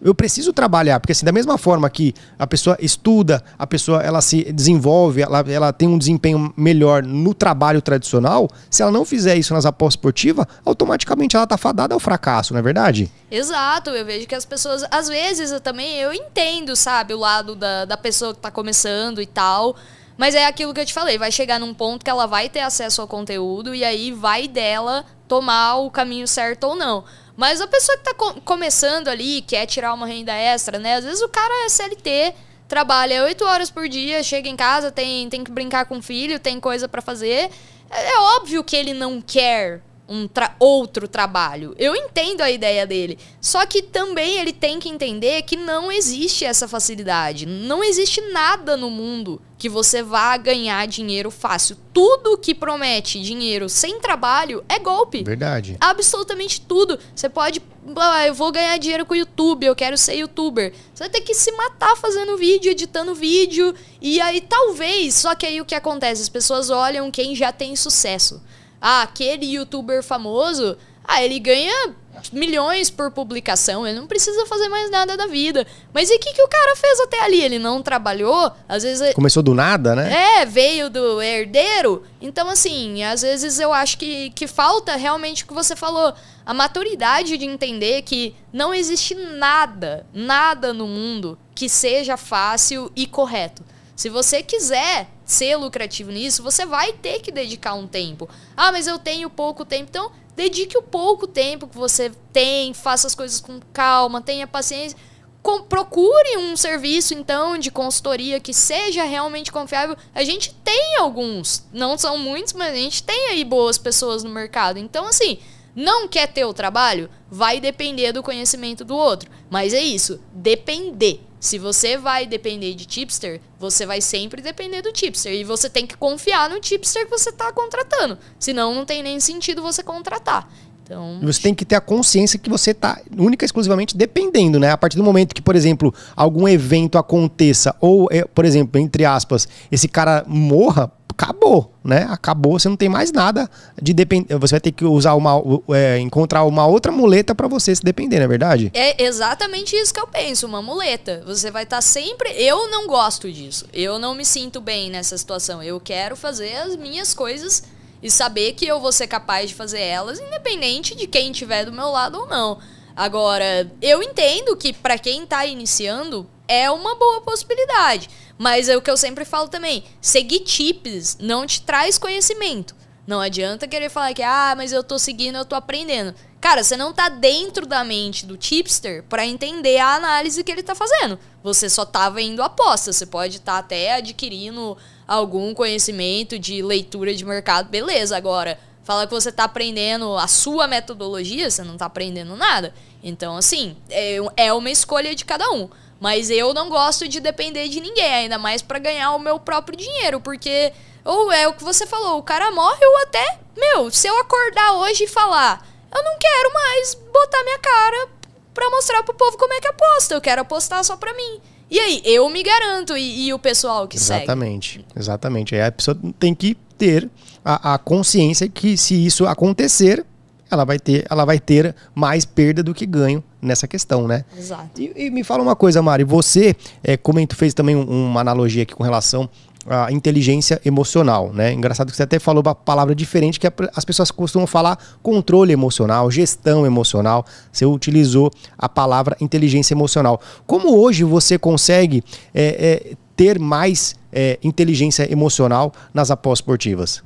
A: eu preciso trabalhar, porque assim, da mesma forma que a pessoa estuda, a pessoa ela se desenvolve, ela, ela tem um desempenho melhor no trabalho tradicional, se ela não fizer isso nas apostas esportivas, automaticamente ela está fadada ao fracasso, não é verdade?
B: Exato, eu vejo que as pessoas, às vezes eu também, eu entendo, sabe, o lado da, da pessoa que está começando e tal, mas é aquilo que eu te falei, vai chegar num ponto que ela vai ter acesso ao conteúdo e aí vai dela tomar o caminho certo ou não. Mas a pessoa que está co começando ali, quer tirar uma renda extra, né? Às vezes o cara é CLT, trabalha oito horas por dia, chega em casa, tem, tem que brincar com o filho, tem coisa para fazer. É, é óbvio que ele não quer um tra outro trabalho. Eu entendo a ideia dele. Só que também ele tem que entender que não existe essa facilidade. Não existe nada no mundo que você vá ganhar dinheiro fácil. Tudo que promete dinheiro sem trabalho é golpe.
A: Verdade.
B: Absolutamente tudo. Você pode. Ah, eu vou ganhar dinheiro com o YouTube, eu quero ser youtuber. Você vai ter que se matar fazendo vídeo, editando vídeo. E aí, talvez. Só que aí o que acontece? As pessoas olham quem já tem sucesso. Ah, aquele youtuber famoso, ah, ele ganha milhões por publicação, ele não precisa fazer mais nada da vida. Mas e o que, que o cara fez até ali? Ele não trabalhou? Às vezes.
A: Começou do nada,
B: né? É, veio do herdeiro. Então, assim, às vezes eu acho que, que falta realmente o que você falou. A maturidade de entender que não existe nada, nada no mundo que seja fácil e correto. Se você quiser ser lucrativo nisso, você vai ter que dedicar um tempo. Ah, mas eu tenho pouco tempo. Então, dedique o pouco tempo que você tem, faça as coisas com calma, tenha paciência. Com, procure um serviço, então, de consultoria que seja realmente confiável. A gente tem alguns, não são muitos, mas a gente tem aí boas pessoas no mercado. Então, assim, não quer ter o trabalho? Vai depender do conhecimento do outro. Mas é isso, depender. Se você vai depender de tipster, você vai sempre depender do tipster. E você tem que confiar no tipster que você está contratando. Senão não tem nem sentido você contratar. Então...
A: Você tem que ter a consciência que você está única e exclusivamente dependendo, né? A partir do momento que, por exemplo, algum evento aconteça, ou, é, por exemplo, entre aspas, esse cara morra, acabou, né? Acabou, você não tem mais nada de depender. Você vai ter que usar uma, é, encontrar uma outra muleta para você se depender, não é verdade?
B: É exatamente isso que eu penso, uma muleta. Você vai estar tá sempre. Eu não gosto disso. Eu não me sinto bem nessa situação. Eu quero fazer as minhas coisas e saber que eu vou ser capaz de fazer elas, independente de quem estiver do meu lado ou não. Agora, eu entendo que para quem está iniciando é uma boa possibilidade. Mas é o que eu sempre falo também: seguir tips não te traz conhecimento. Não adianta querer falar que, ah, mas eu tô seguindo, eu tô aprendendo. Cara, você não tá dentro da mente do tipster para entender a análise que ele tá fazendo. Você só tá vendo aposta. Você pode estar tá até adquirindo algum conhecimento de leitura de mercado, beleza. Agora, fala que você tá aprendendo a sua metodologia, você não tá aprendendo nada. Então, assim, é, é uma escolha de cada um. Mas eu não gosto de depender de ninguém, ainda mais para ganhar o meu próprio dinheiro, porque ou é o que você falou, o cara morre ou até, meu, se eu acordar hoje e falar, eu não quero mais botar minha cara para mostrar pro povo como é que aposta, eu quero apostar só pra mim. E aí, eu me garanto e, e o pessoal que
A: exatamente,
B: segue.
A: Exatamente, exatamente. Aí a pessoa tem que ter a, a consciência que se isso acontecer, ela vai ter, ela vai ter mais perda do que ganho nessa questão, né?
B: Exato.
A: E, e me fala uma coisa, Mari, você, é, como tu fez também um, uma analogia aqui com relação a inteligência emocional, né? Engraçado que você até falou uma palavra diferente que as pessoas costumam falar controle emocional, gestão emocional. Você utilizou a palavra inteligência emocional. Como hoje você consegue é, é, ter mais é, inteligência emocional nas apostas esportivas?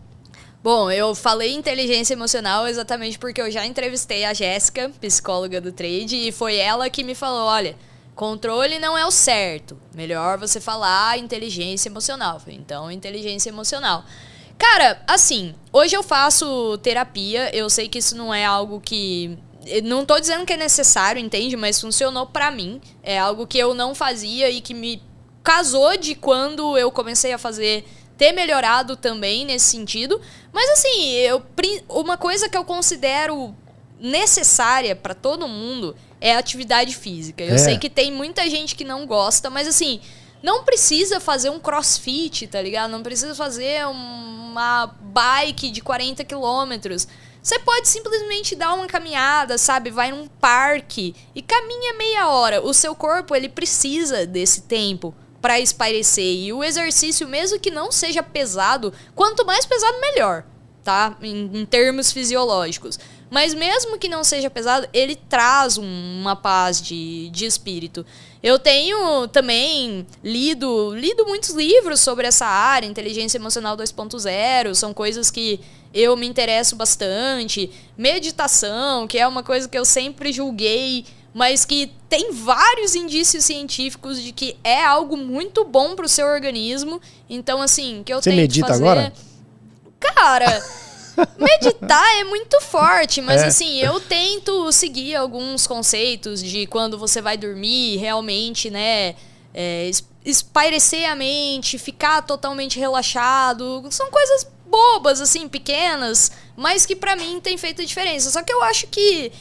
B: Bom, eu falei inteligência emocional exatamente porque eu já entrevistei a Jéssica, psicóloga do trade, e foi ela que me falou: olha, controle não é o certo. Melhor você falar inteligência emocional. Então, inteligência emocional. Cara, assim, hoje eu faço terapia, eu sei que isso não é algo que. Não tô dizendo que é necessário, entende? Mas funcionou para mim. É algo que eu não fazia e que me casou de quando eu comecei a fazer ter melhorado também nesse sentido. Mas assim, eu, uma coisa que eu considero necessária para todo mundo é a atividade física. Eu é. sei que tem muita gente que não gosta, mas assim, não precisa fazer um crossfit, tá ligado? Não precisa fazer uma bike de 40 quilômetros. Você pode simplesmente dar uma caminhada, sabe? Vai num parque e caminha meia hora. O seu corpo, ele precisa desse tempo para espairecer. E o exercício, mesmo que não seja pesado, quanto mais pesado, melhor, tá? Em, em termos fisiológicos. Mas mesmo que não seja pesado, ele traz uma paz de, de espírito. Eu tenho também lido, lido muitos livros sobre essa área, inteligência emocional 2.0, são coisas que eu me interesso bastante. Meditação, que é uma coisa que eu sempre julguei mas que tem vários indícios científicos de que é algo muito bom pro seu organismo. Então, assim, que eu
A: Você medita
B: fazer...
A: agora?
B: Cara, meditar é muito forte, mas é. assim, eu tento seguir alguns conceitos de quando você vai dormir, realmente, né, é, espairecer a mente, ficar totalmente relaxado. São coisas bobas, assim, pequenas, mas que para mim tem feito diferença. Só que eu acho que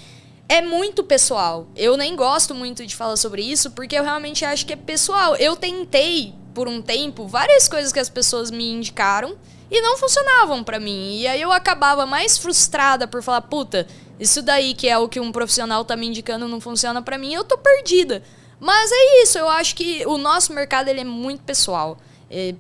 B: é muito pessoal. Eu nem gosto muito de falar sobre isso porque eu realmente acho que é pessoal. Eu tentei por um tempo várias coisas que as pessoas me indicaram e não funcionavam para mim. E aí eu acabava mais frustrada por falar, puta, isso daí que é o que um profissional tá me indicando não funciona para mim, eu tô perdida. Mas é isso, eu acho que o nosso mercado ele é muito pessoal.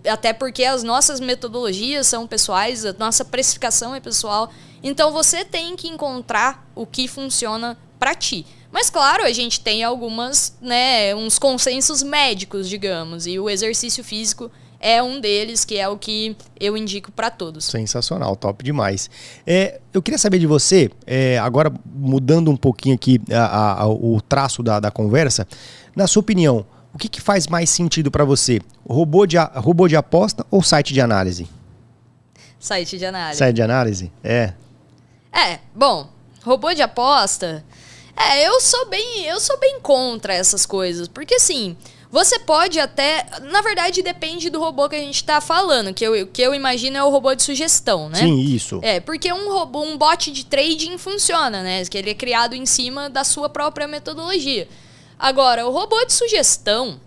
B: Até porque as nossas metodologias são pessoais, a nossa precificação é pessoal. Então você tem que encontrar o que funciona para ti. Mas claro, a gente tem algumas, né, uns consensos médicos, digamos, e o exercício físico é um deles, que é o que eu indico para todos.
A: Sensacional, top demais. É, eu queria saber de você, é, agora mudando um pouquinho aqui a, a, o traço da, da conversa, na sua opinião, o que, que faz mais sentido para você? Robô de, robô de aposta ou site de análise?
B: Site de análise.
A: Site de análise? É.
B: É, bom, robô de aposta. É, eu sou bem, eu sou bem contra essas coisas, porque assim, você pode até, na verdade depende do robô que a gente tá falando, que eu, que eu imagino é o robô de sugestão, né?
A: Sim, isso.
B: É, porque um robô, um bot de trading funciona, né? Que ele é criado em cima da sua própria metodologia. Agora, o robô de sugestão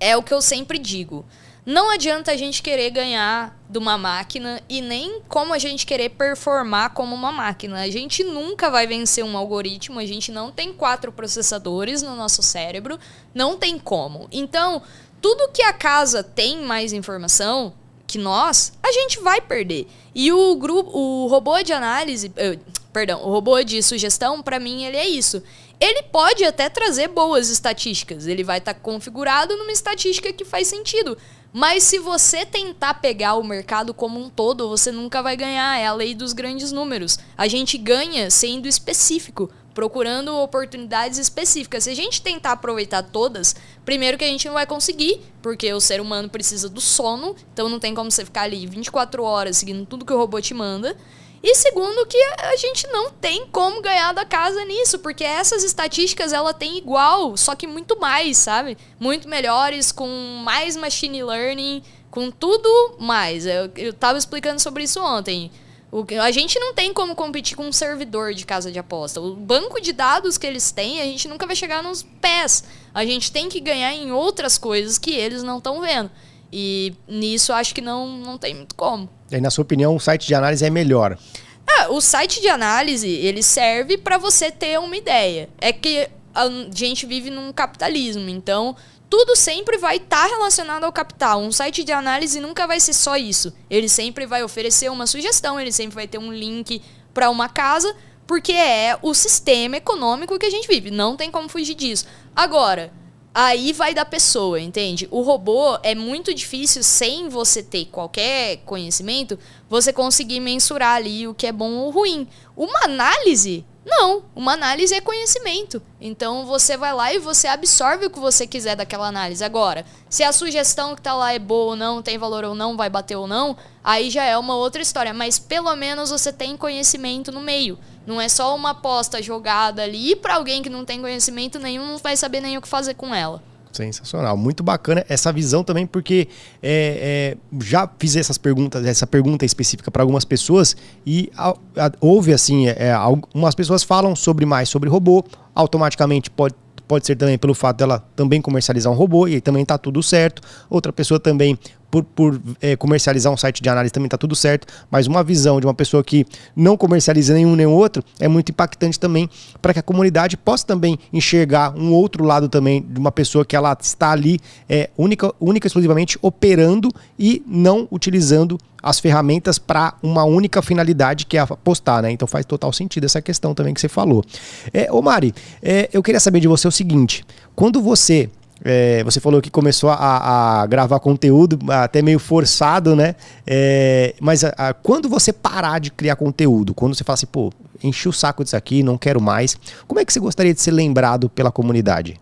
B: é o que eu sempre digo. Não adianta a gente querer ganhar de uma máquina e nem como a gente querer performar como uma máquina. A gente nunca vai vencer um algoritmo, a gente não tem quatro processadores no nosso cérebro, não tem como. Então, tudo que a casa tem mais informação que nós, a gente vai perder. E o grupo, o robô de análise, uh, perdão, o robô de sugestão, para mim ele é isso. Ele pode até trazer boas estatísticas, ele vai estar tá configurado numa estatística que faz sentido. Mas se você tentar pegar o mercado como um todo, você nunca vai ganhar. É a lei dos grandes números. A gente ganha sendo específico, procurando oportunidades específicas. Se a gente tentar aproveitar todas, primeiro que a gente não vai conseguir, porque o ser humano precisa do sono, então não tem como você ficar ali 24 horas seguindo tudo que o robô te manda. E segundo que a gente não tem como ganhar da casa nisso, porque essas estatísticas ela tem igual, só que muito mais, sabe? Muito melhores, com mais machine learning, com tudo mais. Eu, eu tava explicando sobre isso ontem. O, a gente não tem como competir com um servidor de casa de aposta. O banco de dados que eles têm, a gente nunca vai chegar nos pés. A gente tem que ganhar em outras coisas que eles não estão vendo. E nisso acho que não, não tem muito como.
A: E aí, na sua opinião, o site de análise é melhor?
B: Ah, o site de análise, ele serve para você ter uma ideia. É que a gente vive num capitalismo, então tudo sempre vai estar tá relacionado ao capital. Um site de análise nunca vai ser só isso. Ele sempre vai oferecer uma sugestão, ele sempre vai ter um link para uma casa, porque é o sistema econômico que a gente vive. Não tem como fugir disso. Agora, aí vai da pessoa, entende? O robô é muito difícil, sem você ter qualquer conhecimento, você conseguir mensurar ali o que é bom ou ruim. Uma análise não, uma análise é conhecimento. Então você vai lá e você absorve o que você quiser daquela análise. Agora, se a sugestão que está lá é boa ou não, tem valor ou não, vai bater ou não, aí já é uma outra história. Mas pelo menos você tem conhecimento no meio. Não é só uma aposta jogada ali para alguém que não tem conhecimento nenhum, não vai saber nem o que fazer com ela.
A: Sensacional, muito bacana essa visão também, porque é, é, já fiz essas perguntas, essa pergunta específica para algumas pessoas e a, a, houve assim, é, é algumas pessoas falam sobre mais sobre robô, automaticamente pode pode ser também pelo fato dela também comercializar um robô e também tá tudo certo. Outra pessoa também por, por é, comercializar um site de análise também está tudo certo, mas uma visão de uma pessoa que não comercializa nenhum nem outro é muito impactante também para que a comunidade possa também enxergar um outro lado também de uma pessoa que ela está ali é, única, única exclusivamente operando e não utilizando as ferramentas para uma única finalidade que é apostar, né? Então faz total sentido essa questão também que você falou. É, ô Mari, é, eu queria saber de você o seguinte: quando você é, você falou que começou a, a, gravar conteúdo até meio forçado, né? É, mas a, a, quando você parar de criar conteúdo, quando você fala assim, pô, enchi o saco disso aqui, não quero mais, como é que você gostaria de ser lembrado pela comunidade?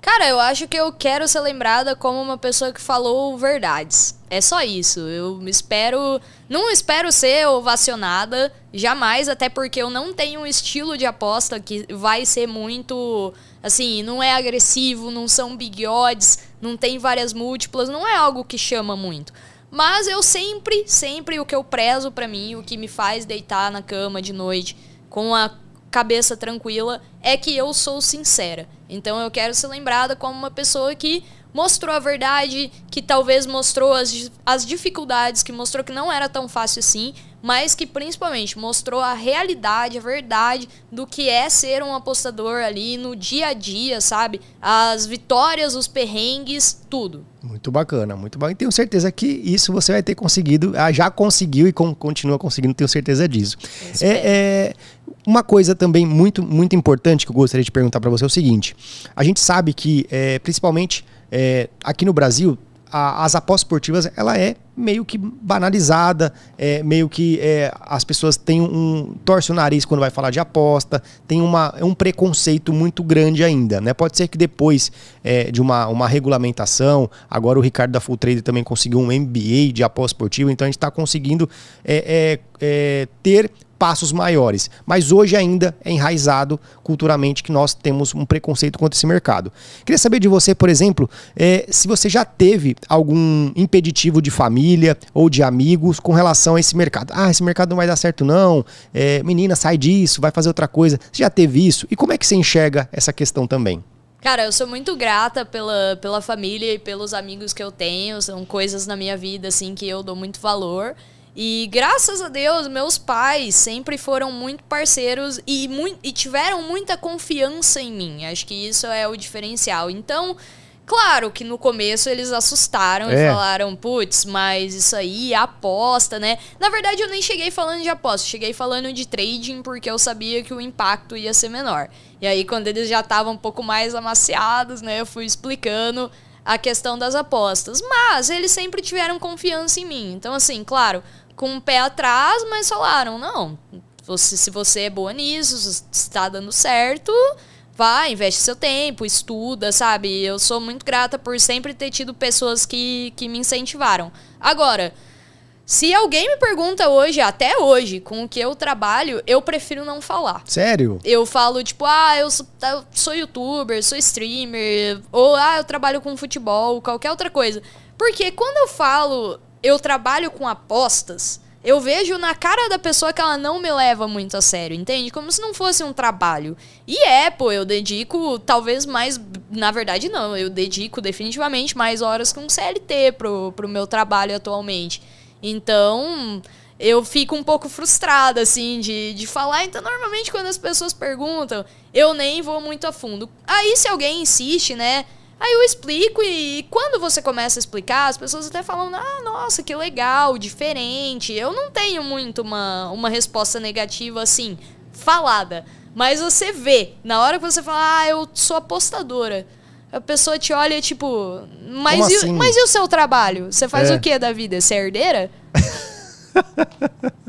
B: Cara, eu acho que eu quero ser lembrada como uma pessoa que falou verdades. É só isso. Eu espero. Não espero ser ovacionada, jamais, até porque eu não tenho um estilo de aposta que vai ser muito. Assim, não é agressivo, não são big odds, não tem várias múltiplas, não é algo que chama muito. Mas eu sempre, sempre o que eu prezo para mim, o que me faz deitar na cama de noite com a cabeça tranquila é que eu sou sincera. Então eu quero ser lembrada como uma pessoa que mostrou a verdade, que talvez mostrou as, as dificuldades, que mostrou que não era tão fácil assim, mas que principalmente mostrou a realidade, a verdade do que é ser um apostador ali no dia a dia, sabe? As vitórias, os perrengues, tudo.
A: Muito bacana, muito bacana. Tenho certeza que isso você vai ter conseguido, ah, já conseguiu e continua conseguindo, tenho certeza disso. É, é, uma coisa também muito, muito importante que eu gostaria de perguntar para você é o seguinte: a gente sabe que, é, principalmente é, aqui no Brasil, a, as apostas esportivas ela é meio que banalizada, é, meio que é, as pessoas têm um torce o nariz quando vai falar de aposta, tem uma, é um preconceito muito grande ainda, né? Pode ser que depois é, de uma, uma regulamentação, agora o Ricardo da Full Trade também conseguiu um MBA de aposta esportiva, então a gente está conseguindo é, é, é, ter passos maiores. Mas hoje ainda é enraizado culturalmente que nós temos um preconceito contra esse mercado. Queria saber de você, por exemplo, é, se você já teve algum impeditivo de família ou de amigos com relação a esse mercado. Ah, esse mercado não vai dar certo não, é, menina, sai disso, vai fazer outra coisa. Você já teve isso? E como é que você enxerga essa questão também?
B: Cara, eu sou muito grata pela, pela família e pelos amigos que eu tenho. São coisas na minha vida, assim, que eu dou muito valor. E graças a Deus, meus pais sempre foram muito parceiros e, muito, e tiveram muita confiança em mim. Acho que isso é o diferencial. Então, Claro que no começo eles assustaram é. e falaram, putz, mas isso aí é aposta, né? Na verdade, eu nem cheguei falando de aposta, cheguei falando de trading porque eu sabia que o impacto ia ser menor. E aí, quando eles já estavam um pouco mais amaciados, né, eu fui explicando a questão das apostas. Mas eles sempre tiveram confiança em mim. Então, assim, claro, com o um pé atrás, mas falaram: não, você, se você é boa nisso, está dando certo, vai, investe seu tempo, estuda, sabe? Eu sou muito grata por sempre ter tido pessoas que, que me incentivaram. Agora, se alguém me pergunta hoje, até hoje, com o que eu trabalho, eu prefiro não falar.
A: Sério?
B: Eu falo, tipo, ah, eu sou, eu sou youtuber, sou streamer, ou ah, eu trabalho com futebol, qualquer outra coisa. Porque quando eu falo eu trabalho com apostas, eu vejo na cara da pessoa que ela não me leva muito a sério, entende? Como se não fosse um trabalho. E é, pô, eu dedico talvez mais. Na verdade, não, eu dedico definitivamente mais horas com CLT pro, pro meu trabalho atualmente. Então, eu fico um pouco frustrada, assim, de, de falar. Então, normalmente, quando as pessoas perguntam, eu nem vou muito a fundo. Aí, se alguém insiste, né? Aí eu explico e quando você começa a explicar, as pessoas até falam: ah, nossa, que legal, diferente. Eu não tenho muito uma, uma resposta negativa assim, falada. Mas você vê, na hora que você fala, ah, eu sou apostadora. A pessoa te olha tipo, mas, e, assim? mas e o seu trabalho? Você faz é. o que da vida? Você é herdeira?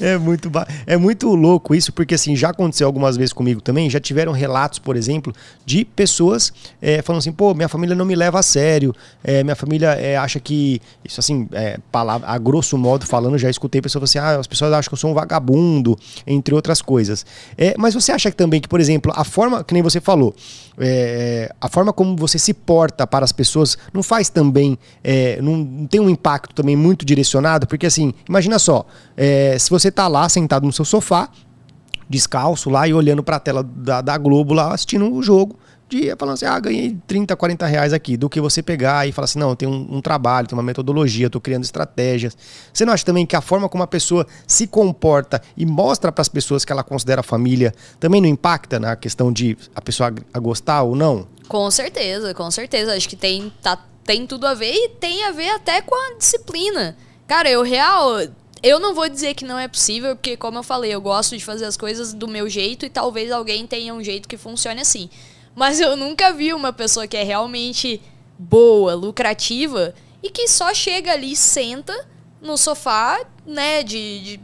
A: é muito é muito louco isso, porque assim, já aconteceu algumas vezes comigo também, já tiveram relatos, por exemplo, de pessoas é, falando assim, pô, minha família não me leva a sério, é, minha família é, acha que, isso assim, é, palavra, a grosso modo falando, já escutei pessoas assim, ah, as pessoas acham que eu sou um vagabundo, entre outras coisas. Mas você acha que também que, por exemplo, a forma, que nem você falou, é, a forma como você se porta para as pessoas não faz também, é, não, não, tem um impacto também muito direcionado, porque assim, imagina só, é, se você está lá sentado no seu sofá, descalço lá e olhando para a tela da, da Globo lá assistindo o jogo, dia falando assim, ah, ganhei 30, 40 reais aqui, do que você pegar e falar assim, não, tem um, um trabalho, tem uma metodologia, estou criando estratégias. Você não acha também que a forma como a pessoa se comporta e mostra para as pessoas que ela considera família também não impacta na questão de a pessoa a gostar ou não?
B: Com certeza, com certeza. Acho que tem, tá, tem tudo a ver e tem a ver até com a disciplina. Cara, eu real, eu não vou dizer que não é possível, porque, como eu falei, eu gosto de fazer as coisas do meu jeito e talvez alguém tenha um jeito que funcione assim. Mas eu nunca vi uma pessoa que é realmente boa, lucrativa e que só chega ali, senta no sofá, né, de, de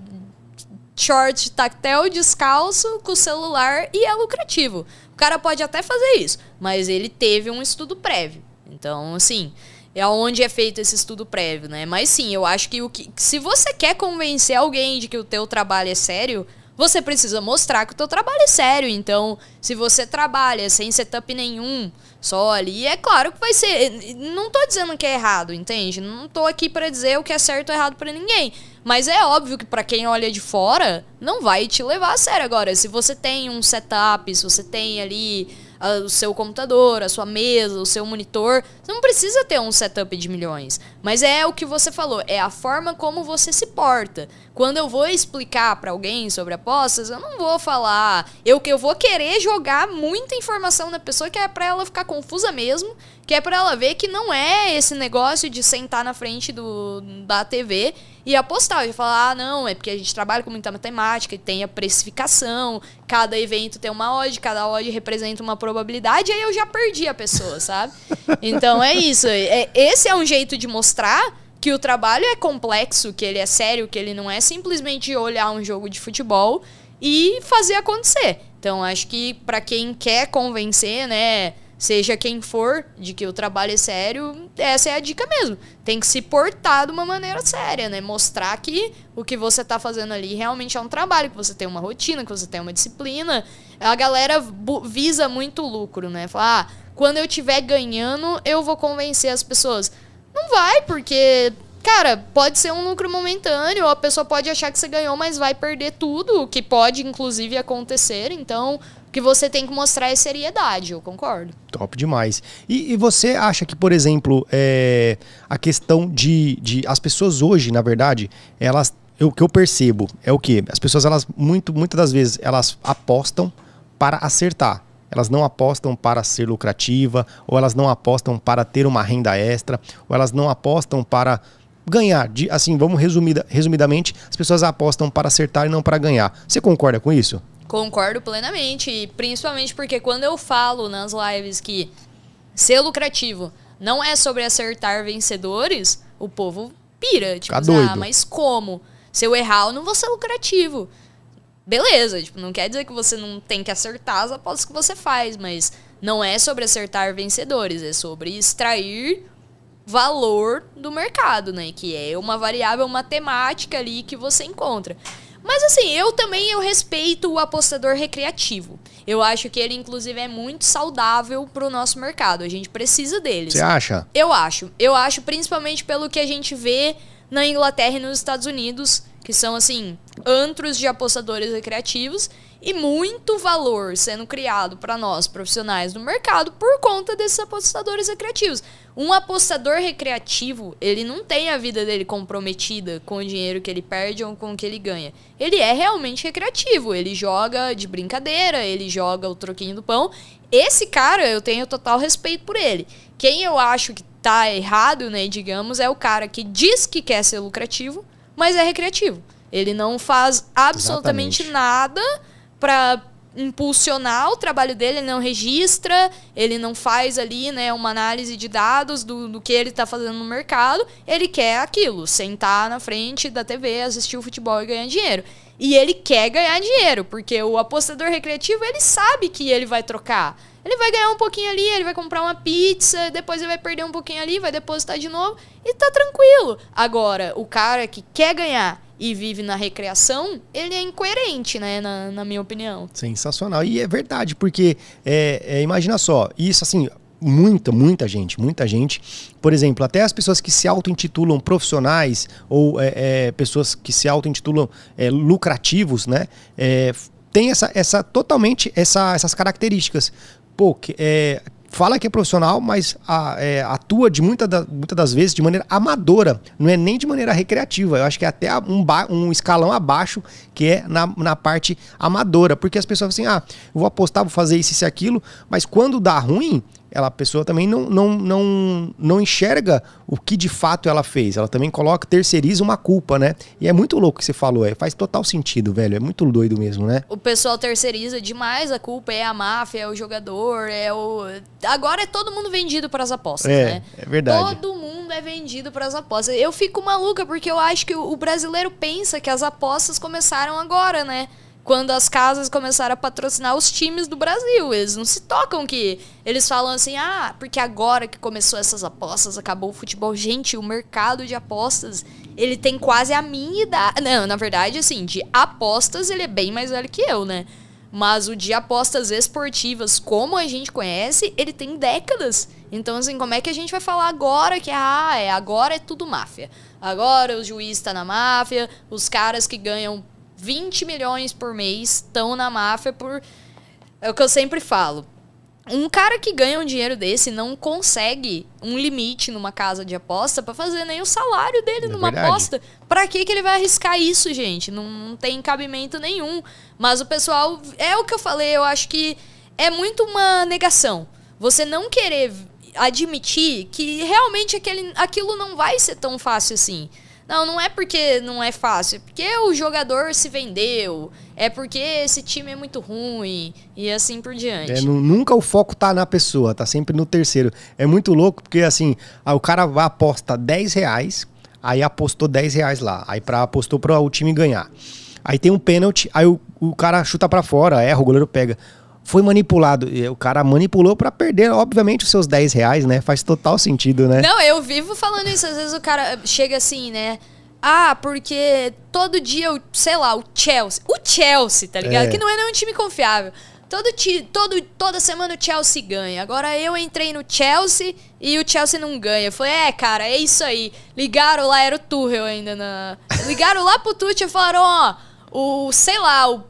B: short tactel, descalço, com o celular e é lucrativo. O cara pode até fazer isso, mas ele teve um estudo prévio. Então, assim, é onde é feito esse estudo prévio, né? Mas sim, eu acho que o que se você quer convencer alguém de que o teu trabalho é sério, você precisa mostrar que o teu trabalho é sério. Então, se você trabalha sem setup nenhum, só ali, é claro que vai ser. Não tô dizendo que é errado, entende? Não tô aqui para dizer o que é certo ou errado para ninguém. Mas é óbvio que para quem olha de fora, não vai te levar a sério. Agora, se você tem um setup, se você tem ali o seu computador, a sua mesa, o seu monitor. Você não precisa ter um setup de milhões. Mas é o que você falou, é a forma como você se porta. Quando eu vou explicar para alguém sobre apostas, eu não vou falar. Eu que eu vou querer jogar muita informação na pessoa que é para ela ficar confusa mesmo, que é para ela ver que não é esse negócio de sentar na frente do, da TV e apostar. E falar, ah, não, é porque a gente trabalha com muita matemática e tem a precificação, cada evento tem uma odd, cada odd representa uma probabilidade, aí eu já perdi a pessoa, sabe? Então é isso. É, esse é um jeito de mostrar que o trabalho é complexo, que ele é sério, que ele não é simplesmente olhar um jogo de futebol e fazer acontecer. Então acho que para quem quer convencer, né, seja quem for, de que o trabalho é sério, essa é a dica mesmo. Tem que se portar de uma maneira séria, né? Mostrar que o que você está fazendo ali realmente é um trabalho, que você tem uma rotina, que você tem uma disciplina. A galera visa muito lucro, né? Falar, ah, quando eu estiver ganhando, eu vou convencer as pessoas. Não vai, porque cara, pode ser um lucro momentâneo, a pessoa pode achar que você ganhou, mas vai perder tudo, o que pode inclusive acontecer. Então, que você tem que mostrar é seriedade, eu concordo.
A: Top demais. E, e você acha que, por exemplo, é, a questão de, de. As pessoas hoje, na verdade, elas. O que eu percebo é o que? As pessoas, elas, muito, muitas das vezes, elas apostam para acertar. Elas não apostam para ser lucrativa, ou elas não apostam para ter uma renda extra, ou elas não apostam para ganhar. De, assim, vamos resumida, resumidamente, as pessoas apostam para acertar e não para ganhar. Você concorda com isso?
B: Concordo plenamente, principalmente porque quando eu falo nas lives que ser lucrativo não é sobre acertar vencedores, o povo pira. Tipo, ah, mas como? Se eu errar, eu não vou ser lucrativo. Beleza, tipo, não quer dizer que você não tem que acertar as apostas que você faz, mas não é sobre acertar vencedores, é sobre extrair valor do mercado, né? Que é uma variável matemática ali que você encontra. Mas assim, eu também eu respeito o apostador recreativo. Eu acho que ele, inclusive, é muito saudável pro nosso mercado. A gente precisa deles.
A: Você acha?
B: Eu acho. Eu acho, principalmente pelo que a gente vê na Inglaterra e nos Estados Unidos, que são, assim, antros de apostadores recreativos. E muito valor sendo criado para nós profissionais do mercado por conta desses apostadores recreativos. Um apostador recreativo, ele não tem a vida dele comprometida com o dinheiro que ele perde ou com o que ele ganha. Ele é realmente recreativo, ele joga de brincadeira, ele joga o troquinho do pão. Esse cara, eu tenho total respeito por ele. Quem eu acho que tá errado, né, digamos, é o cara que diz que quer ser lucrativo, mas é recreativo. Ele não faz absolutamente Exatamente. nada para impulsionar o trabalho dele, ele não registra, ele não faz ali, né, uma análise de dados do, do que ele está fazendo no mercado, ele quer aquilo, sentar na frente da TV, assistir o futebol e ganhar dinheiro. E ele quer ganhar dinheiro, porque o apostador recreativo, ele sabe que ele vai trocar. Ele vai ganhar um pouquinho ali, ele vai comprar uma pizza, depois ele vai perder um pouquinho ali, vai depositar de novo e tá tranquilo. Agora, o cara que quer ganhar e vive na recreação, ele é incoerente, né, na, na minha opinião.
A: Sensacional. E é verdade, porque é, é, imagina só, isso assim, muita, muita gente, muita gente. Por exemplo, até as pessoas que se auto-intitulam profissionais ou é, é, pessoas que se auto-intitulam é, lucrativos, né? É, tem essa, essa totalmente essa, essas características. Pô, é, fala que é profissional, mas a, é, atua de muita da, muitas das vezes de maneira amadora, não é nem de maneira recreativa. Eu acho que é até um, um escalão abaixo, que é na, na parte amadora, porque as pessoas assim, ah, vou apostar, vou fazer isso e aquilo, mas quando dá ruim, ela, a pessoa também não, não, não, não enxerga o que de fato ela fez. Ela também coloca, terceiriza uma culpa, né? E é muito louco o que você falou, é, faz total sentido, velho. É muito doido mesmo, né?
B: O pessoal terceiriza demais a culpa, é a máfia, é o jogador, é o. Agora é todo mundo vendido para as apostas,
A: é,
B: né?
A: É verdade.
B: Todo mundo é vendido para as apostas. Eu fico maluca porque eu acho que o brasileiro pensa que as apostas começaram agora, né? Quando as casas começaram a patrocinar os times do Brasil. Eles não se tocam que. Eles falam assim, ah, porque agora que começou essas apostas, acabou o futebol. Gente, o mercado de apostas, ele tem quase a minha idade. Não, na verdade, assim, de apostas, ele é bem mais velho que eu, né? Mas o de apostas esportivas, como a gente conhece, ele tem décadas. Então, assim, como é que a gente vai falar agora que ah, é, agora é tudo máfia? Agora o juiz está na máfia, os caras que ganham 20 milhões por mês estão na máfia por. É o que eu sempre falo. Um cara que ganha um dinheiro desse não consegue um limite numa casa de aposta para fazer nem o salário dele é numa verdade. aposta. Para que que ele vai arriscar isso, gente? Não, não tem cabimento nenhum. Mas o pessoal é o que eu falei, eu acho que é muito uma negação. Você não querer admitir que realmente aquele, aquilo não vai ser tão fácil assim. Não, não é porque não é fácil, é porque o jogador se vendeu, é porque esse time é muito ruim e assim por diante.
A: É, nunca o foco tá na pessoa, tá sempre no terceiro. É muito louco porque assim, o cara aposta 10 reais, aí apostou 10 reais lá, aí pra, apostou para o time ganhar. Aí tem um pênalti, aí o, o cara chuta para fora, erra, o goleiro pega foi manipulado. O cara manipulou para perder, obviamente, os seus 10 reais, né? Faz total sentido, né?
B: Não, eu vivo falando isso. Às vezes o cara chega assim, né? Ah, porque todo dia, o, sei lá, o Chelsea. O Chelsea, tá ligado? É. Que não é nem um time confiável. Todo, todo, toda semana o Chelsea ganha. Agora eu entrei no Chelsea e o Chelsea não ganha. Eu falei, é, cara, é isso aí. Ligaram lá, era o Tuchel ainda na. Ligaram lá pro Tuchel e falaram, ó, o, sei lá, o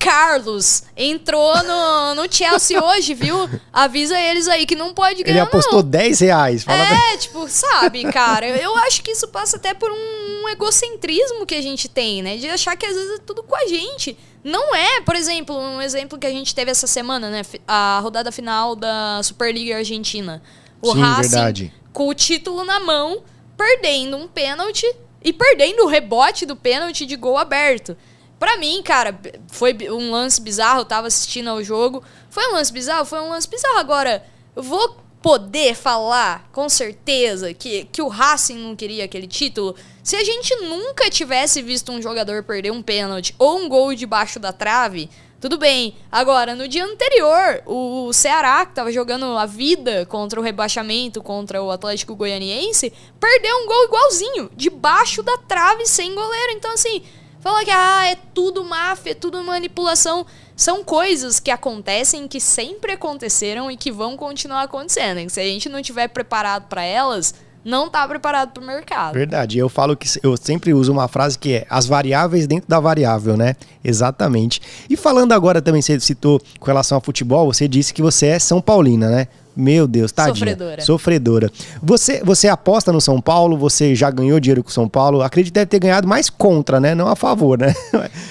B: Carlos entrou no, no Chelsea hoje, viu? Avisa eles aí que não pode ganhar.
A: Ele apostou não. 10 reais.
B: Fala é, tipo, sabe, cara? Eu acho que isso passa até por um, um egocentrismo que a gente tem, né? De achar que às vezes é tudo com a gente. Não é, por exemplo, um exemplo que a gente teve essa semana, né? A rodada final da Superliga Argentina. O Sim, Racing, verdade. com o título na mão, perdendo um pênalti e perdendo o rebote do pênalti de gol aberto. Pra mim, cara, foi um lance bizarro, eu tava assistindo ao jogo. Foi um lance bizarro? Foi um lance bizarro. Agora, eu vou poder falar com certeza que, que o Racing não queria aquele título se a gente nunca tivesse visto um jogador perder um pênalti ou um gol debaixo da trave. Tudo bem. Agora, no dia anterior, o Ceará, que tava jogando a vida contra o rebaixamento, contra o Atlético Goianiense, perdeu um gol igualzinho, debaixo da trave, sem goleiro. Então, assim, Falar que ah, é tudo máfia, é tudo manipulação. São coisas que acontecem, que sempre aconteceram e que vão continuar acontecendo. Se a gente não estiver preparado para elas, não está preparado para o mercado.
A: Verdade. Eu falo que eu sempre uso uma frase que é as variáveis dentro da variável, né? Exatamente. E falando agora também, você citou com relação ao futebol, você disse que você é São Paulina, né? Meu Deus, tadinha. Sofredora. Sofredora. Você, você aposta no São Paulo, você já ganhou dinheiro com o São Paulo. Acredito que deve ter ganhado mais contra, né? Não a favor, né?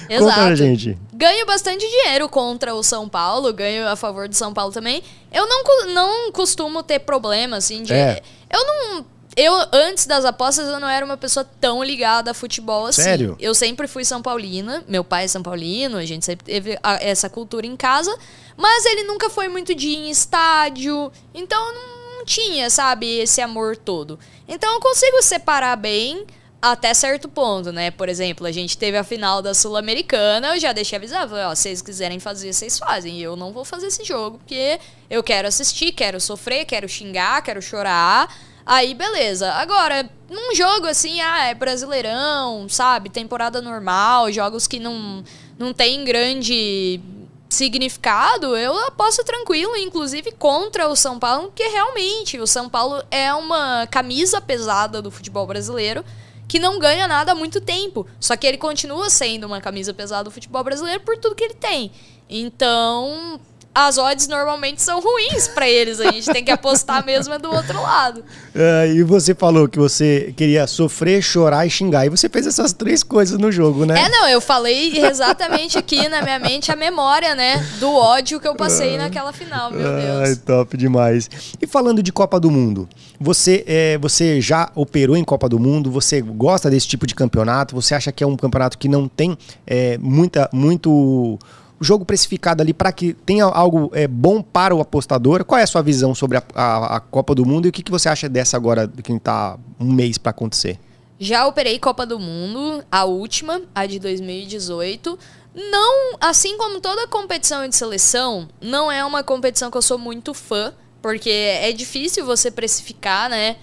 B: Exato. Contra a gente. Ganho bastante dinheiro contra o São Paulo, ganho a favor do São Paulo também. Eu não, não costumo ter problema, assim, de. É. Eu não eu, antes das apostas, eu não era uma pessoa tão ligada a futebol assim.
A: Sério?
B: Eu sempre fui São Paulina, meu pai é São Paulino, a gente sempre teve essa cultura em casa, mas ele nunca foi muito de ir em estádio, então não tinha, sabe, esse amor todo. Então eu consigo separar bem até certo ponto, né? Por exemplo, a gente teve a final da Sul-Americana, eu já deixei avisado, ó, se vocês quiserem fazer, vocês fazem. E eu não vou fazer esse jogo, porque eu quero assistir, quero sofrer, quero xingar, quero chorar. Aí, beleza. Agora, num jogo assim, ah, é brasileirão, sabe? Temporada normal, jogos que não, não tem grande significado, eu aposto tranquilo, inclusive contra o São Paulo, porque realmente o São Paulo é uma camisa pesada do futebol brasileiro que não ganha nada há muito tempo. Só que ele continua sendo uma camisa pesada do futebol brasileiro por tudo que ele tem. Então, as odds normalmente são ruins para eles. A gente tem que apostar mesmo do outro lado.
A: É, e você falou que você queria sofrer, chorar e xingar. E você fez essas três coisas no jogo, né?
B: É, não, eu falei exatamente aqui na minha mente a memória, né? Do ódio que eu passei naquela final, meu Deus. Ai,
A: top demais. E falando de Copa do Mundo, você, é, você já operou em Copa do Mundo? Você gosta desse tipo de campeonato? Você acha que é um campeonato que não tem é, muita, muito jogo precificado ali para que tenha algo é, bom para o apostador. Qual é a sua visão sobre a, a, a Copa do Mundo e o que, que você acha dessa agora, que está um mês para acontecer?
B: Já operei Copa do Mundo, a última, a de 2018. Não, assim como toda competição de seleção, não é uma competição que eu sou muito fã, porque é difícil você precificar, né?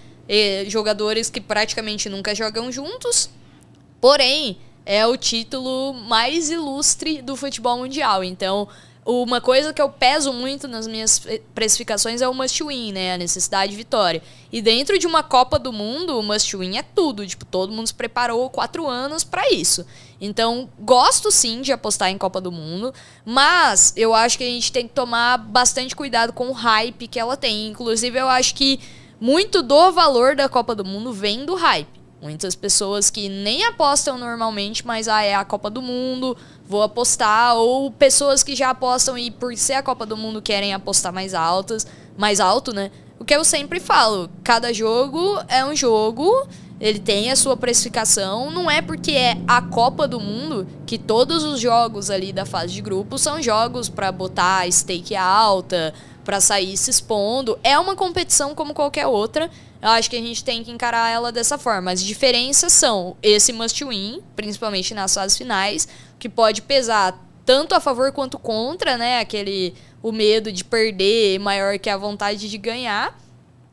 B: jogadores que praticamente nunca jogam juntos. Porém, é o título mais ilustre do futebol mundial. Então, uma coisa que eu peso muito nas minhas precificações é o must win, né? A necessidade de vitória. E dentro de uma Copa do Mundo, o must win é tudo. Tipo, todo mundo se preparou quatro anos para isso. Então, gosto sim de apostar em Copa do Mundo, mas eu acho que a gente tem que tomar bastante cuidado com o hype que ela tem. Inclusive, eu acho que muito do valor da Copa do Mundo vem do hype. Muitas pessoas que nem apostam normalmente, mas ah, é a Copa do Mundo, vou apostar, ou pessoas que já apostam e por ser a Copa do Mundo querem apostar mais altas, mais alto, né? O que eu sempre falo, cada jogo é um jogo, ele tem a sua precificação, não é porque é a Copa do Mundo que todos os jogos ali da fase de grupo são jogos para botar stake alta, para sair se expondo. É uma competição como qualquer outra. Eu acho que a gente tem que encarar ela dessa forma. As diferenças são esse must win, principalmente nas fases finais, que pode pesar tanto a favor quanto contra, né? Aquele o medo de perder maior que a vontade de ganhar.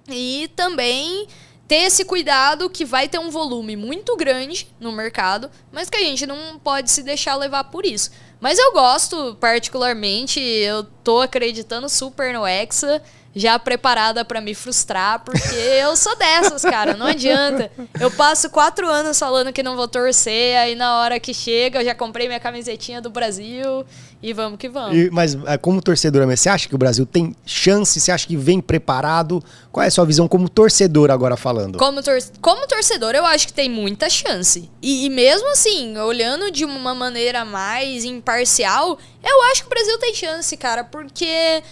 B: E também ter esse cuidado que vai ter um volume muito grande no mercado, mas que a gente não pode se deixar levar por isso. Mas eu gosto particularmente, eu tô acreditando super no Hexa já preparada para me frustrar, porque eu sou dessas, cara, não adianta. Eu passo quatro anos falando que não vou torcer, aí na hora que chega eu já comprei minha camisetinha do Brasil e vamos que vamos.
A: E, mas é, como torcedora, você acha que o Brasil tem chance? Você acha que vem preparado? Qual é a sua visão como torcedor agora falando?
B: Como, tor como torcedor, eu acho que tem muita chance. E, e mesmo assim, olhando de uma maneira mais imparcial, eu acho que o Brasil tem chance, cara, porque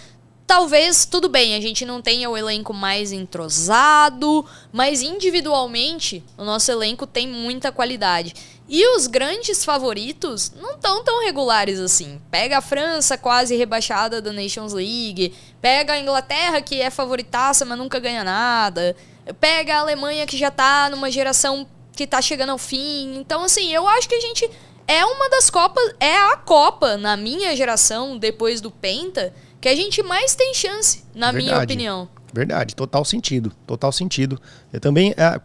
B: Talvez, tudo bem, a gente não tenha o elenco mais entrosado, mas individualmente o nosso elenco tem muita qualidade. E os grandes favoritos não estão tão regulares assim. Pega a França, quase rebaixada da Nations League. Pega a Inglaterra, que é favoritaça, mas nunca ganha nada. Pega a Alemanha, que já tá numa geração que tá chegando ao fim. Então, assim, eu acho que a gente é uma das Copas, é a Copa, na minha geração, depois do Penta, que a gente mais tem chance, na Verdade. minha opinião.
A: Verdade, total sentido, total sentido. Eu também, a,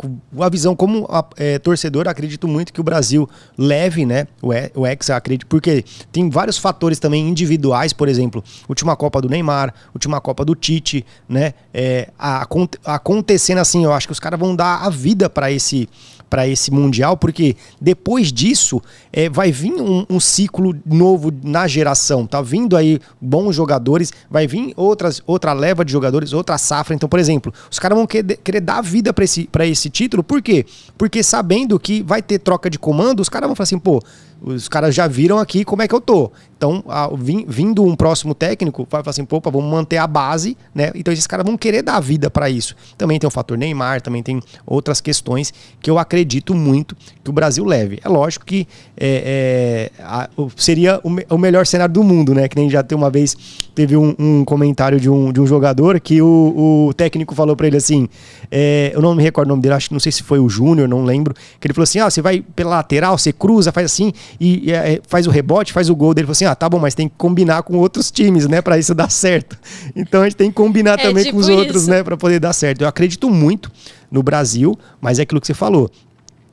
A: a visão como a, é, torcedor, acredito muito que o Brasil leve, né, o, o Hexa, acredito, porque tem vários fatores também individuais, por exemplo, última Copa do Neymar, última Copa do Tite, né, é, a, acontecendo assim, eu acho que os caras vão dar a vida para esse para esse Mundial, porque depois disso é, vai vir um, um, ciclo novo na geração. Tá vindo aí bons jogadores, vai vir outras, outra leva de jogadores, outra safra. Então, por exemplo, os caras vão querer, querer dar vida para esse, esse título, por quê? Porque sabendo que vai ter troca de comando, os caras vão falar assim, pô, os caras já viram aqui como é que eu tô. Então, a, vindo um próximo técnico, vai falar assim, pô, vamos manter a base, né? Então, esses caras vão querer dar vida para isso. Também tem o fator Neymar, também tem outras questões que eu acredito muito que o Brasil leve. É lógico que é, é, a, seria o, me, o, melhor cenário do mundo, né? Que nem já tem uma vez teve um, um comentário de um, de um jogador que o, o técnico falou para ele assim, é, eu não me recordo o nome dele, acho que não sei se foi o Júnior, não lembro, que ele falou assim, ah, você vai pela lateral, você cruza, faz assim e, e é, faz o rebote, faz o gol dele, falou assim, ah, tá bom, mas tem que combinar com outros times, né, para isso dar certo. Então a gente tem que combinar é, também tipo com os outros, isso. né, para poder dar certo. Eu acredito muito no Brasil, mas é aquilo que você falou.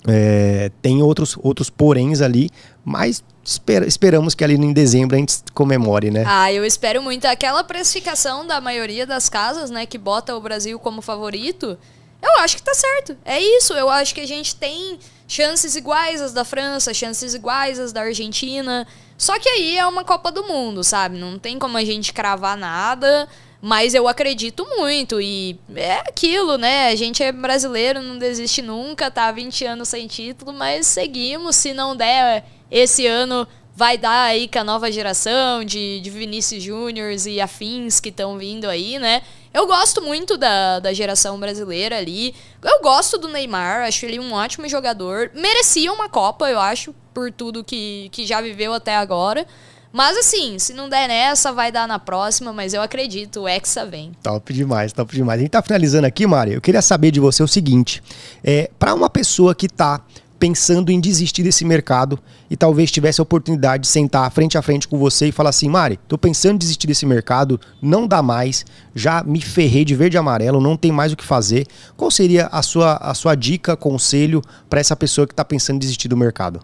A: É, tem outros, outros poréns ali, mas espera, esperamos que ali em dezembro a gente comemore, né?
B: Ah, eu espero muito. Aquela precificação da maioria das casas, né, que bota o Brasil como favorito, eu acho que tá certo. É isso. Eu acho que a gente tem chances iguais às da França, chances iguais às da Argentina. Só que aí é uma Copa do Mundo, sabe? Não tem como a gente cravar nada. Mas eu acredito muito e é aquilo, né? A gente é brasileiro, não desiste nunca, tá 20 anos sem título, mas seguimos. Se não der esse ano, vai dar aí com a nova geração de, de Vinícius Júniors e afins que estão vindo aí, né? Eu gosto muito da, da geração brasileira ali. Eu gosto do Neymar, acho ele um ótimo jogador. Merecia uma Copa, eu acho, por tudo que, que já viveu até agora. Mas assim, se não der nessa, vai dar na próxima, mas eu acredito, o Hexa vem.
A: Top demais, top demais. A gente tá finalizando aqui, Mari. Eu queria saber de você o seguinte: é, para uma pessoa que tá pensando em desistir desse mercado e talvez tivesse a oportunidade de sentar frente a frente com você e falar assim, Mari, tô pensando em desistir desse mercado, não dá mais, já me ferrei de verde e amarelo, não tem mais o que fazer. Qual seria a sua, a sua dica, conselho para essa pessoa que está pensando em desistir do mercado?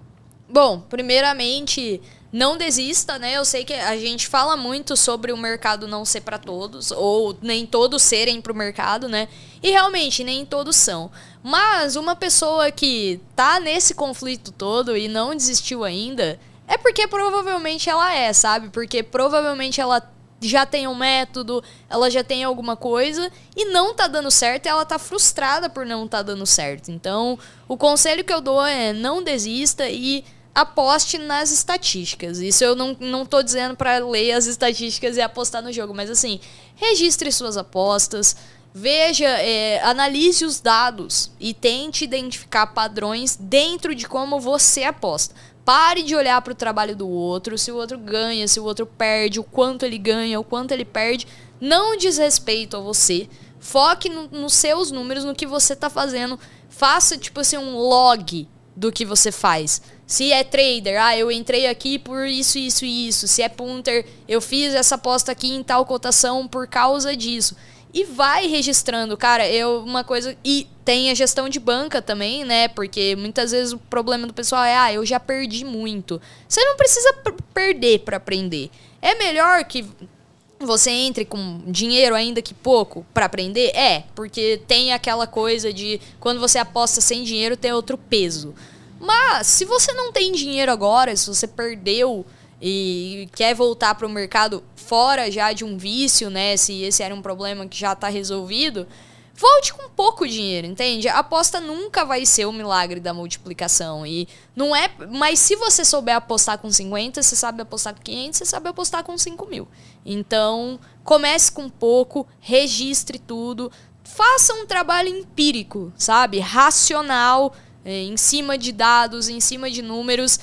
B: Bom, primeiramente, não desista, né? Eu sei que a gente fala muito sobre o mercado não ser para todos, ou nem todos serem para o mercado, né? E realmente, nem todos são. Mas uma pessoa que tá nesse conflito todo e não desistiu ainda, é porque provavelmente ela é, sabe? Porque provavelmente ela já tem um método, ela já tem alguma coisa e não tá dando certo e ela tá frustrada por não tá dando certo. Então, o conselho que eu dou é não desista e aposte nas estatísticas. Isso eu não, não tô dizendo para ler as estatísticas e apostar no jogo, mas assim, registre suas apostas, veja, é, analise os dados e tente identificar padrões dentro de como você aposta. Pare de olhar para o trabalho do outro, se o outro ganha, se o outro perde, o quanto ele ganha, o quanto ele perde. Não diz respeito a você. Foque no, nos seus números, no que você está fazendo. Faça, tipo assim, um log do que você faz. Se é trader, ah, eu entrei aqui por isso, isso e isso. Se é punter, eu fiz essa aposta aqui em tal cotação por causa disso. E vai registrando, cara, eu uma coisa e tem a gestão de banca também, né? Porque muitas vezes o problema do pessoal é, ah, eu já perdi muito. Você não precisa perder para aprender. É melhor que você entre com dinheiro ainda que pouco para aprender? É, porque tem aquela coisa de quando você aposta sem dinheiro tem outro peso. Mas se você não tem dinheiro agora, se você perdeu e quer voltar para o mercado fora já de um vício, né? Se esse era um problema que já está resolvido, volte com pouco dinheiro, entende? A aposta nunca vai ser o milagre da multiplicação e não é. Mas se você souber apostar com 50, você sabe apostar com 500, você sabe apostar com 5 mil. Então comece com pouco, registre tudo, faça um trabalho empírico, sabe? Racional é, em cima de dados, em cima de números.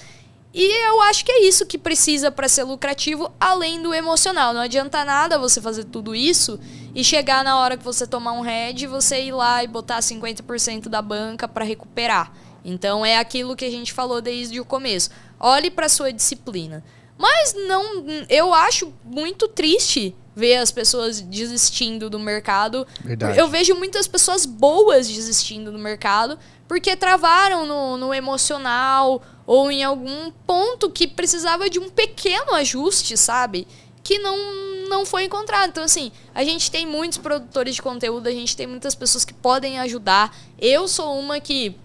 B: E eu acho que é isso que precisa para ser lucrativo, além do emocional. Não adianta nada você fazer tudo isso e chegar na hora que você tomar um head, você ir lá e botar 50% da banca para recuperar. Então é aquilo que a gente falou desde o começo. Olhe para sua disciplina. Mas não, eu acho muito triste ver as pessoas desistindo do mercado.
A: Verdade.
B: Eu vejo muitas pessoas boas desistindo do mercado porque travaram no, no emocional ou em algum ponto que precisava de um pequeno ajuste, sabe? Que não, não foi encontrado. Então, assim, a gente tem muitos produtores de conteúdo, a gente tem muitas pessoas que podem ajudar. Eu sou uma que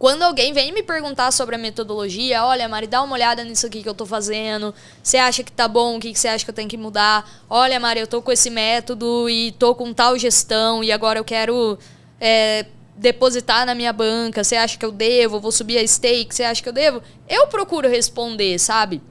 B: quando alguém vem me perguntar sobre a metodologia, olha, Mari, dá uma olhada nisso aqui que eu tô fazendo. Você acha que tá bom? O que você acha que eu tenho que mudar? Olha, Mari, eu tô com esse método e tô com tal gestão e agora eu quero é, depositar na minha banca. Você acha que eu devo? Vou subir a stake? Você acha que eu devo? Eu procuro responder, sabe?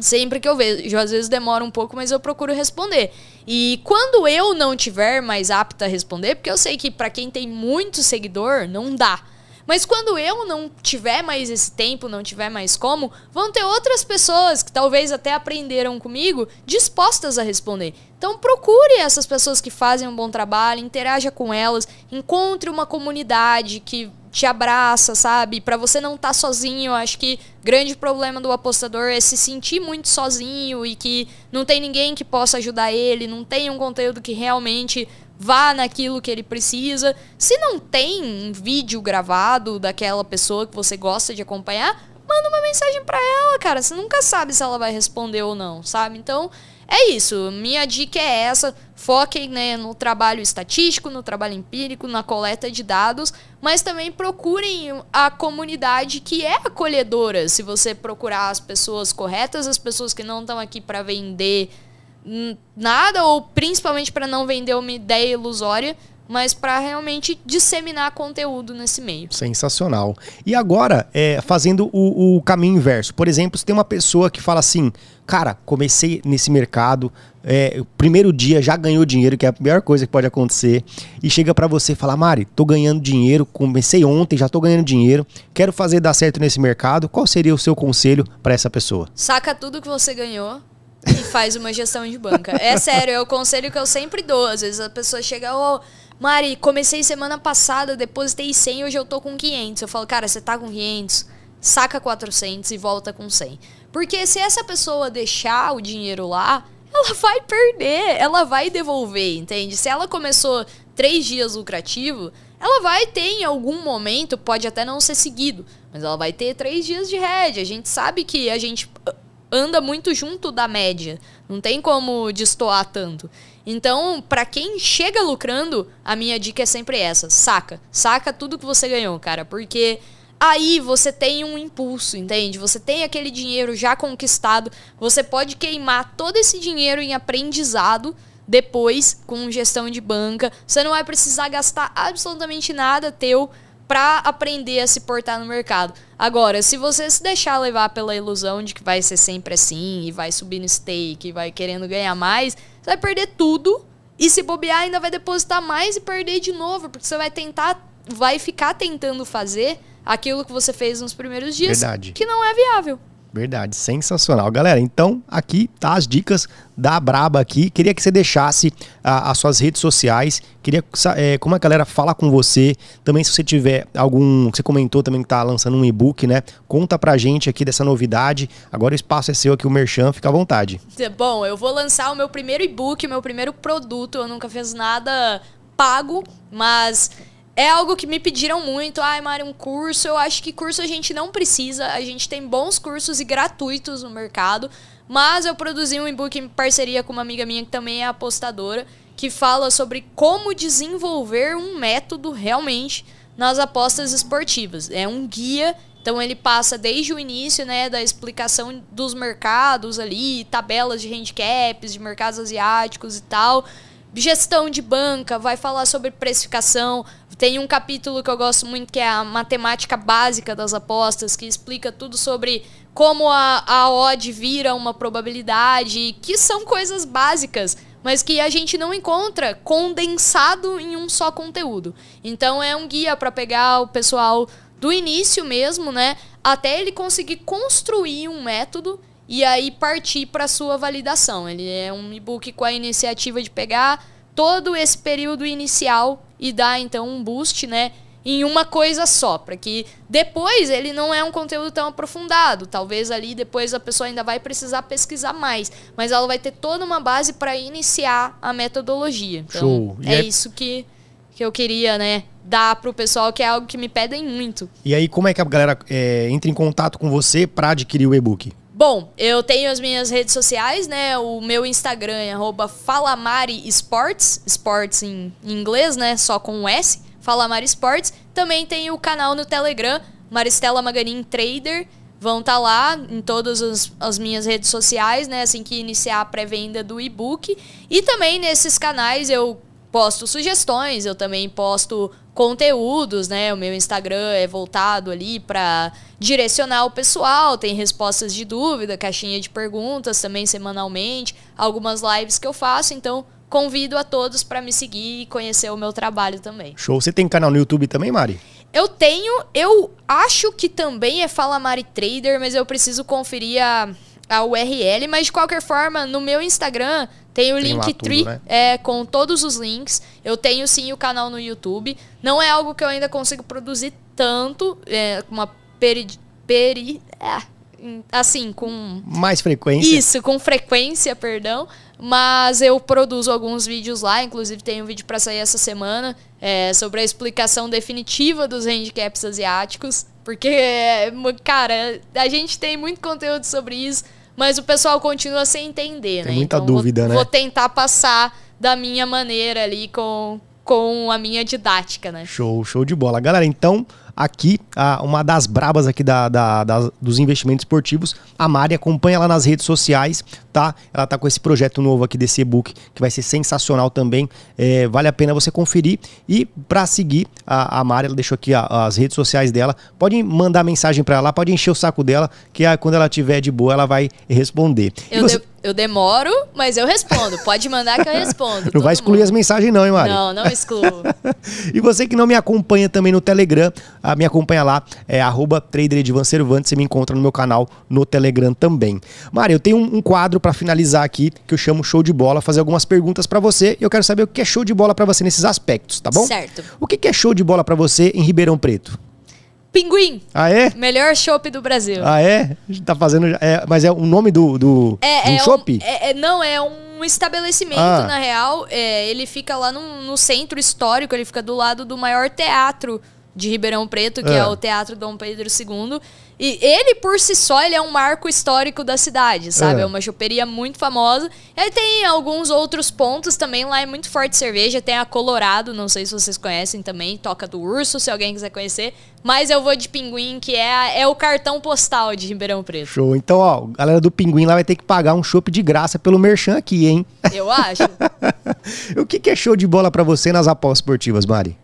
B: Sempre que eu vejo, às vezes demora um pouco, mas eu procuro responder. E quando eu não tiver mais apta a responder, porque eu sei que para quem tem muito seguidor, não dá. Mas quando eu não tiver mais esse tempo, não tiver mais como, vão ter outras pessoas que talvez até aprenderam comigo dispostas a responder. Então procure essas pessoas que fazem um bom trabalho, interaja com elas, encontre uma comunidade que te abraça, sabe? Para você não estar tá sozinho. Acho que grande problema do apostador é se sentir muito sozinho e que não tem ninguém que possa ajudar ele, não tem um conteúdo que realmente vá naquilo que ele precisa. Se não tem um vídeo gravado daquela pessoa que você gosta de acompanhar, manda uma mensagem para ela, cara. Você nunca sabe se ela vai responder ou não, sabe? Então, é isso. Minha dica é essa. Foquem né, no trabalho estatístico, no trabalho empírico, na coleta de dados, mas também procurem a comunidade que é acolhedora. Se você procurar as pessoas corretas, as pessoas que não estão aqui para vender nada, ou principalmente para não vender uma ideia ilusória, mas para realmente disseminar conteúdo nesse meio.
A: Sensacional. E agora, é, fazendo o, o, caminho inverso. Por exemplo, se tem uma pessoa que fala assim, cara, comecei nesse mercado, é, primeiro dia já ganhou dinheiro, que é a pior coisa que pode acontecer, e chega para você e fala, Mari, tô ganhando dinheiro, comecei ontem, já tô ganhando dinheiro, quero fazer dar certo nesse mercado. Qual seria o seu conselho para essa pessoa?
B: Saca tudo que você ganhou, e faz uma gestão de banca. É sério, é o conselho que eu sempre dou. Às vezes a pessoa chega, ô, oh, Mari, comecei semana passada, depositei 100, hoje eu tô com 500. Eu falo, cara, você tá com 500, saca 400 e volta com 100. Porque se essa pessoa deixar o dinheiro lá, ela vai perder, ela vai devolver, entende? Se ela começou três dias lucrativo, ela vai ter em algum momento, pode até não ser seguido, mas ela vai ter três dias de rédea. A gente sabe que a gente anda muito junto da média. Não tem como destoar tanto. Então, para quem chega lucrando, a minha dica é sempre essa: saca. Saca tudo que você ganhou, cara. Porque aí você tem um impulso, entende? Você tem aquele dinheiro já conquistado. Você pode queimar todo esse dinheiro em aprendizado depois com gestão de banca. Você não vai precisar gastar absolutamente nada teu para aprender a se portar no mercado. Agora, se você se deixar levar pela ilusão de que vai ser sempre assim, e vai subir no stake, e vai querendo ganhar mais, você vai perder tudo e se bobear ainda vai depositar mais e perder de novo, porque você vai tentar, vai ficar tentando fazer aquilo que você fez nos primeiros dias,
A: Verdade.
B: que não é viável.
A: Verdade, sensacional. Galera, então aqui tá as dicas da Braba aqui. Queria que você deixasse ah, as suas redes sociais. Queria é, como a galera fala com você. Também se você tiver algum, você comentou também que tá lançando um e-book, né? Conta pra gente aqui dessa novidade. Agora o espaço é seu aqui, o Merchan, fica à vontade.
B: Bom, eu vou lançar o meu primeiro e-book, meu primeiro produto. Eu nunca fiz nada pago, mas é algo que me pediram muito. Ai, Mari, um curso. Eu acho que curso a gente não precisa. A gente tem bons cursos e gratuitos no mercado. Mas eu produzi um e-book em parceria com uma amiga minha que também é apostadora, que fala sobre como desenvolver um método realmente nas apostas esportivas. É um guia, então ele passa desde o início, né, da explicação dos mercados ali, tabelas de handicaps, de mercados asiáticos e tal gestão de banca, vai falar sobre precificação. Tem um capítulo que eu gosto muito que é a matemática básica das apostas, que explica tudo sobre como a, a odd vira uma probabilidade, que são coisas básicas, mas que a gente não encontra condensado em um só conteúdo. Então é um guia para pegar o pessoal do início mesmo, né, até ele conseguir construir um método e aí partir para sua validação. Ele é um e-book com a iniciativa de pegar todo esse período inicial e dar então um boost, né? em uma coisa só, para que depois ele não é um conteúdo tão aprofundado. Talvez ali depois a pessoa ainda vai precisar pesquisar mais, mas ela vai ter toda uma base para iniciar a metodologia. Então, Show. é, é isso que, que eu queria, né, dar pro pessoal, que é algo que me pedem muito.
A: E aí, como é que a galera é, entra em contato com você para adquirir o e-book?
B: Bom, eu tenho as minhas redes sociais, né? O meu Instagram é @falamari_sports, sports em inglês, né? Só com um S. Falamari Sports. Também tem o canal no Telegram, Maristela Maganin Trader. Vão estar tá lá em todas as, as, minhas redes sociais, né? Assim que iniciar a pré-venda do e-book. E também nesses canais eu posto sugestões, eu também posto conteúdos, né? O meu Instagram é voltado ali para direcionar o pessoal, tem respostas de dúvida, caixinha de perguntas também semanalmente, algumas lives que eu faço, então convido a todos para me seguir e conhecer o meu trabalho também.
A: Show. Você tem canal no YouTube também, Mari?
B: Eu tenho, eu acho que também é Fala Mari Trader, mas eu preciso conferir a, a URL, mas de qualquer forma, no meu Instagram tem o Linktree né? é, com todos os links. Eu tenho sim o canal no YouTube. Não é algo que eu ainda consigo produzir tanto, é, uma peri... peri é, assim, com...
A: Mais frequência.
B: Isso, com frequência, perdão. Mas eu produzo alguns vídeos lá, inclusive tem um vídeo para sair essa semana é, sobre a explicação definitiva dos handicaps asiáticos. Porque, cara, a gente tem muito conteúdo sobre isso mas o pessoal continua sem entender,
A: Tem
B: né?
A: muita então, dúvida,
B: vou,
A: né?
B: Vou tentar passar da minha maneira ali com, com a minha didática, né?
A: Show, show de bola. Galera, então aqui, uma das brabas aqui da, da, da, dos investimentos esportivos, a Mari, acompanha ela nas redes sociais, tá? Ela tá com esse projeto novo aqui desse e-book, que vai ser sensacional também, é, vale a pena você conferir, e para seguir a, a Mari, ela deixou aqui a, as redes sociais dela, pode mandar mensagem para ela, pode encher o saco dela, que a, quando ela tiver de boa, ela vai responder.
B: Eu, você... eu demoro, mas eu respondo, pode mandar que eu respondo.
A: Não vai excluir mundo. as mensagens não, hein, Mari?
B: Não, não excluo.
A: e você que não me acompanha também no Telegram, a, me acompanha lá, é arroba você me encontra no meu canal no Telegram também. Mari, eu tenho um, um quadro para finalizar aqui, que eu chamo show de bola, fazer algumas perguntas para você, e eu quero saber o que é show de bola para você nesses aspectos, tá bom?
B: Certo.
A: O que é show de bola para você em Ribeirão Preto?
B: Pinguim.
A: Ah, é?
B: Melhor chopp do Brasil.
A: Ah, é? A gente tá fazendo. É, mas é o nome do, do,
B: é,
A: do
B: é
A: chopp?
B: Um, é, é, não, é um estabelecimento, ah. na real. É, ele fica lá no, no centro histórico, ele fica do lado do maior teatro de Ribeirão Preto, que é, é o Teatro Dom Pedro II. E ele, por si só, ele é um marco histórico da cidade, sabe? É, é uma choperia muito famosa. E aí tem alguns outros pontos também. Lá é muito forte cerveja. Tem a Colorado, não sei se vocês conhecem também. Toca do Urso, se alguém quiser conhecer. Mas eu vou de Pinguim, que é, é o cartão postal de Ribeirão Preto.
A: Show. Então, ó, galera do Pinguim lá vai ter que pagar um chopp de graça pelo Merchan aqui, hein?
B: Eu acho.
A: o que, que é show de bola para você nas apostas esportivas, Mari?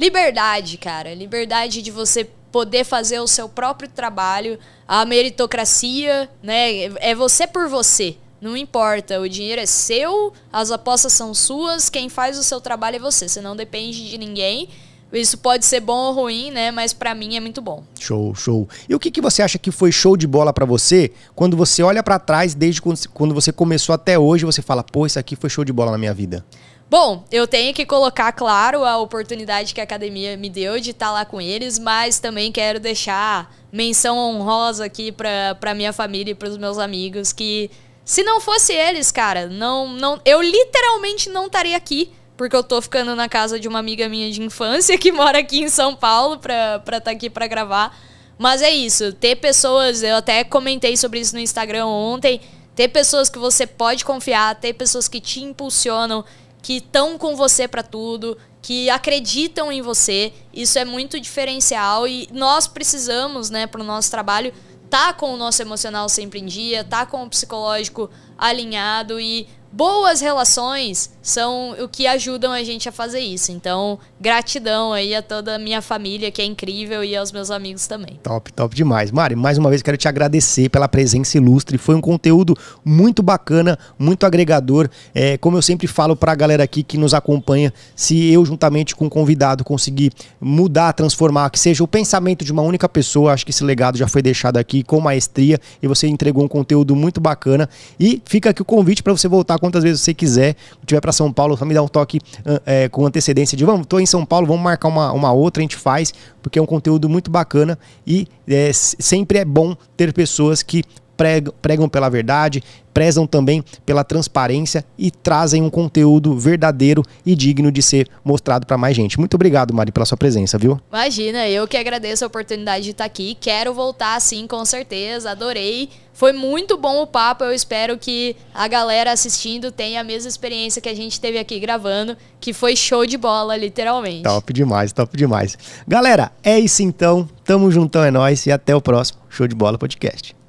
B: Liberdade, cara. Liberdade de você poder fazer o seu próprio trabalho, a meritocracia, né? É você por você. Não importa, o dinheiro é seu, as apostas são suas, quem faz o seu trabalho é você. Você não depende de ninguém. Isso pode ser bom ou ruim, né? Mas para mim é muito bom.
A: Show, show. E o que, que você acha que foi show de bola para você quando você olha para trás, desde quando você começou até hoje, você fala, pô, isso aqui foi show de bola na minha vida?
B: Bom, eu tenho que colocar, claro, a oportunidade que a academia me deu de estar lá com eles, mas também quero deixar menção honrosa aqui para pra minha família e pros meus amigos que se não fosse eles, cara, não não eu literalmente não estaria aqui, porque eu tô ficando na casa de uma amiga minha de infância que mora aqui em São Paulo pra estar tá aqui para gravar. Mas é isso, ter pessoas, eu até comentei sobre isso no Instagram ontem, ter pessoas que você pode confiar, ter pessoas que te impulsionam, que estão com você para tudo, que acreditam em você. Isso é muito diferencial e nós precisamos, né, para o nosso trabalho, tá com o nosso emocional sempre em dia, tá com o psicológico alinhado e boas relações são o que ajudam a gente a fazer isso. Então, gratidão aí a toda a minha família, que é incrível, e aos meus amigos também.
A: Top, top demais. Mari, mais uma vez quero te agradecer pela presença ilustre. Foi um conteúdo muito bacana, muito agregador. É, como eu sempre falo para a galera aqui que nos acompanha, se eu, juntamente com o convidado, conseguir mudar, transformar, que seja o pensamento de uma única pessoa, acho que esse legado já foi deixado aqui com maestria e você entregou um conteúdo muito bacana. E fica aqui o convite para você voltar quantas vezes você quiser. Se tiver para São Paulo, só me dá um toque é, com antecedência de vamos, tô em São Paulo, vamos marcar uma, uma outra, a gente faz, porque é um conteúdo muito bacana e é, sempre é bom ter pessoas que pregam, pregam pela verdade, prezam também pela transparência e trazem um conteúdo verdadeiro e digno de ser mostrado para mais gente. Muito obrigado, Mari, pela sua presença, viu?
B: Imagina, eu que agradeço a oportunidade de estar aqui. Quero voltar sim, com certeza. Adorei. Foi muito bom o papo. Eu espero que a galera assistindo tenha a mesma experiência que a gente teve aqui gravando, que foi show de bola, literalmente.
A: Top demais, top demais. Galera, é isso então. Tamo juntão, é nóis e até o próximo Show de Bola Podcast.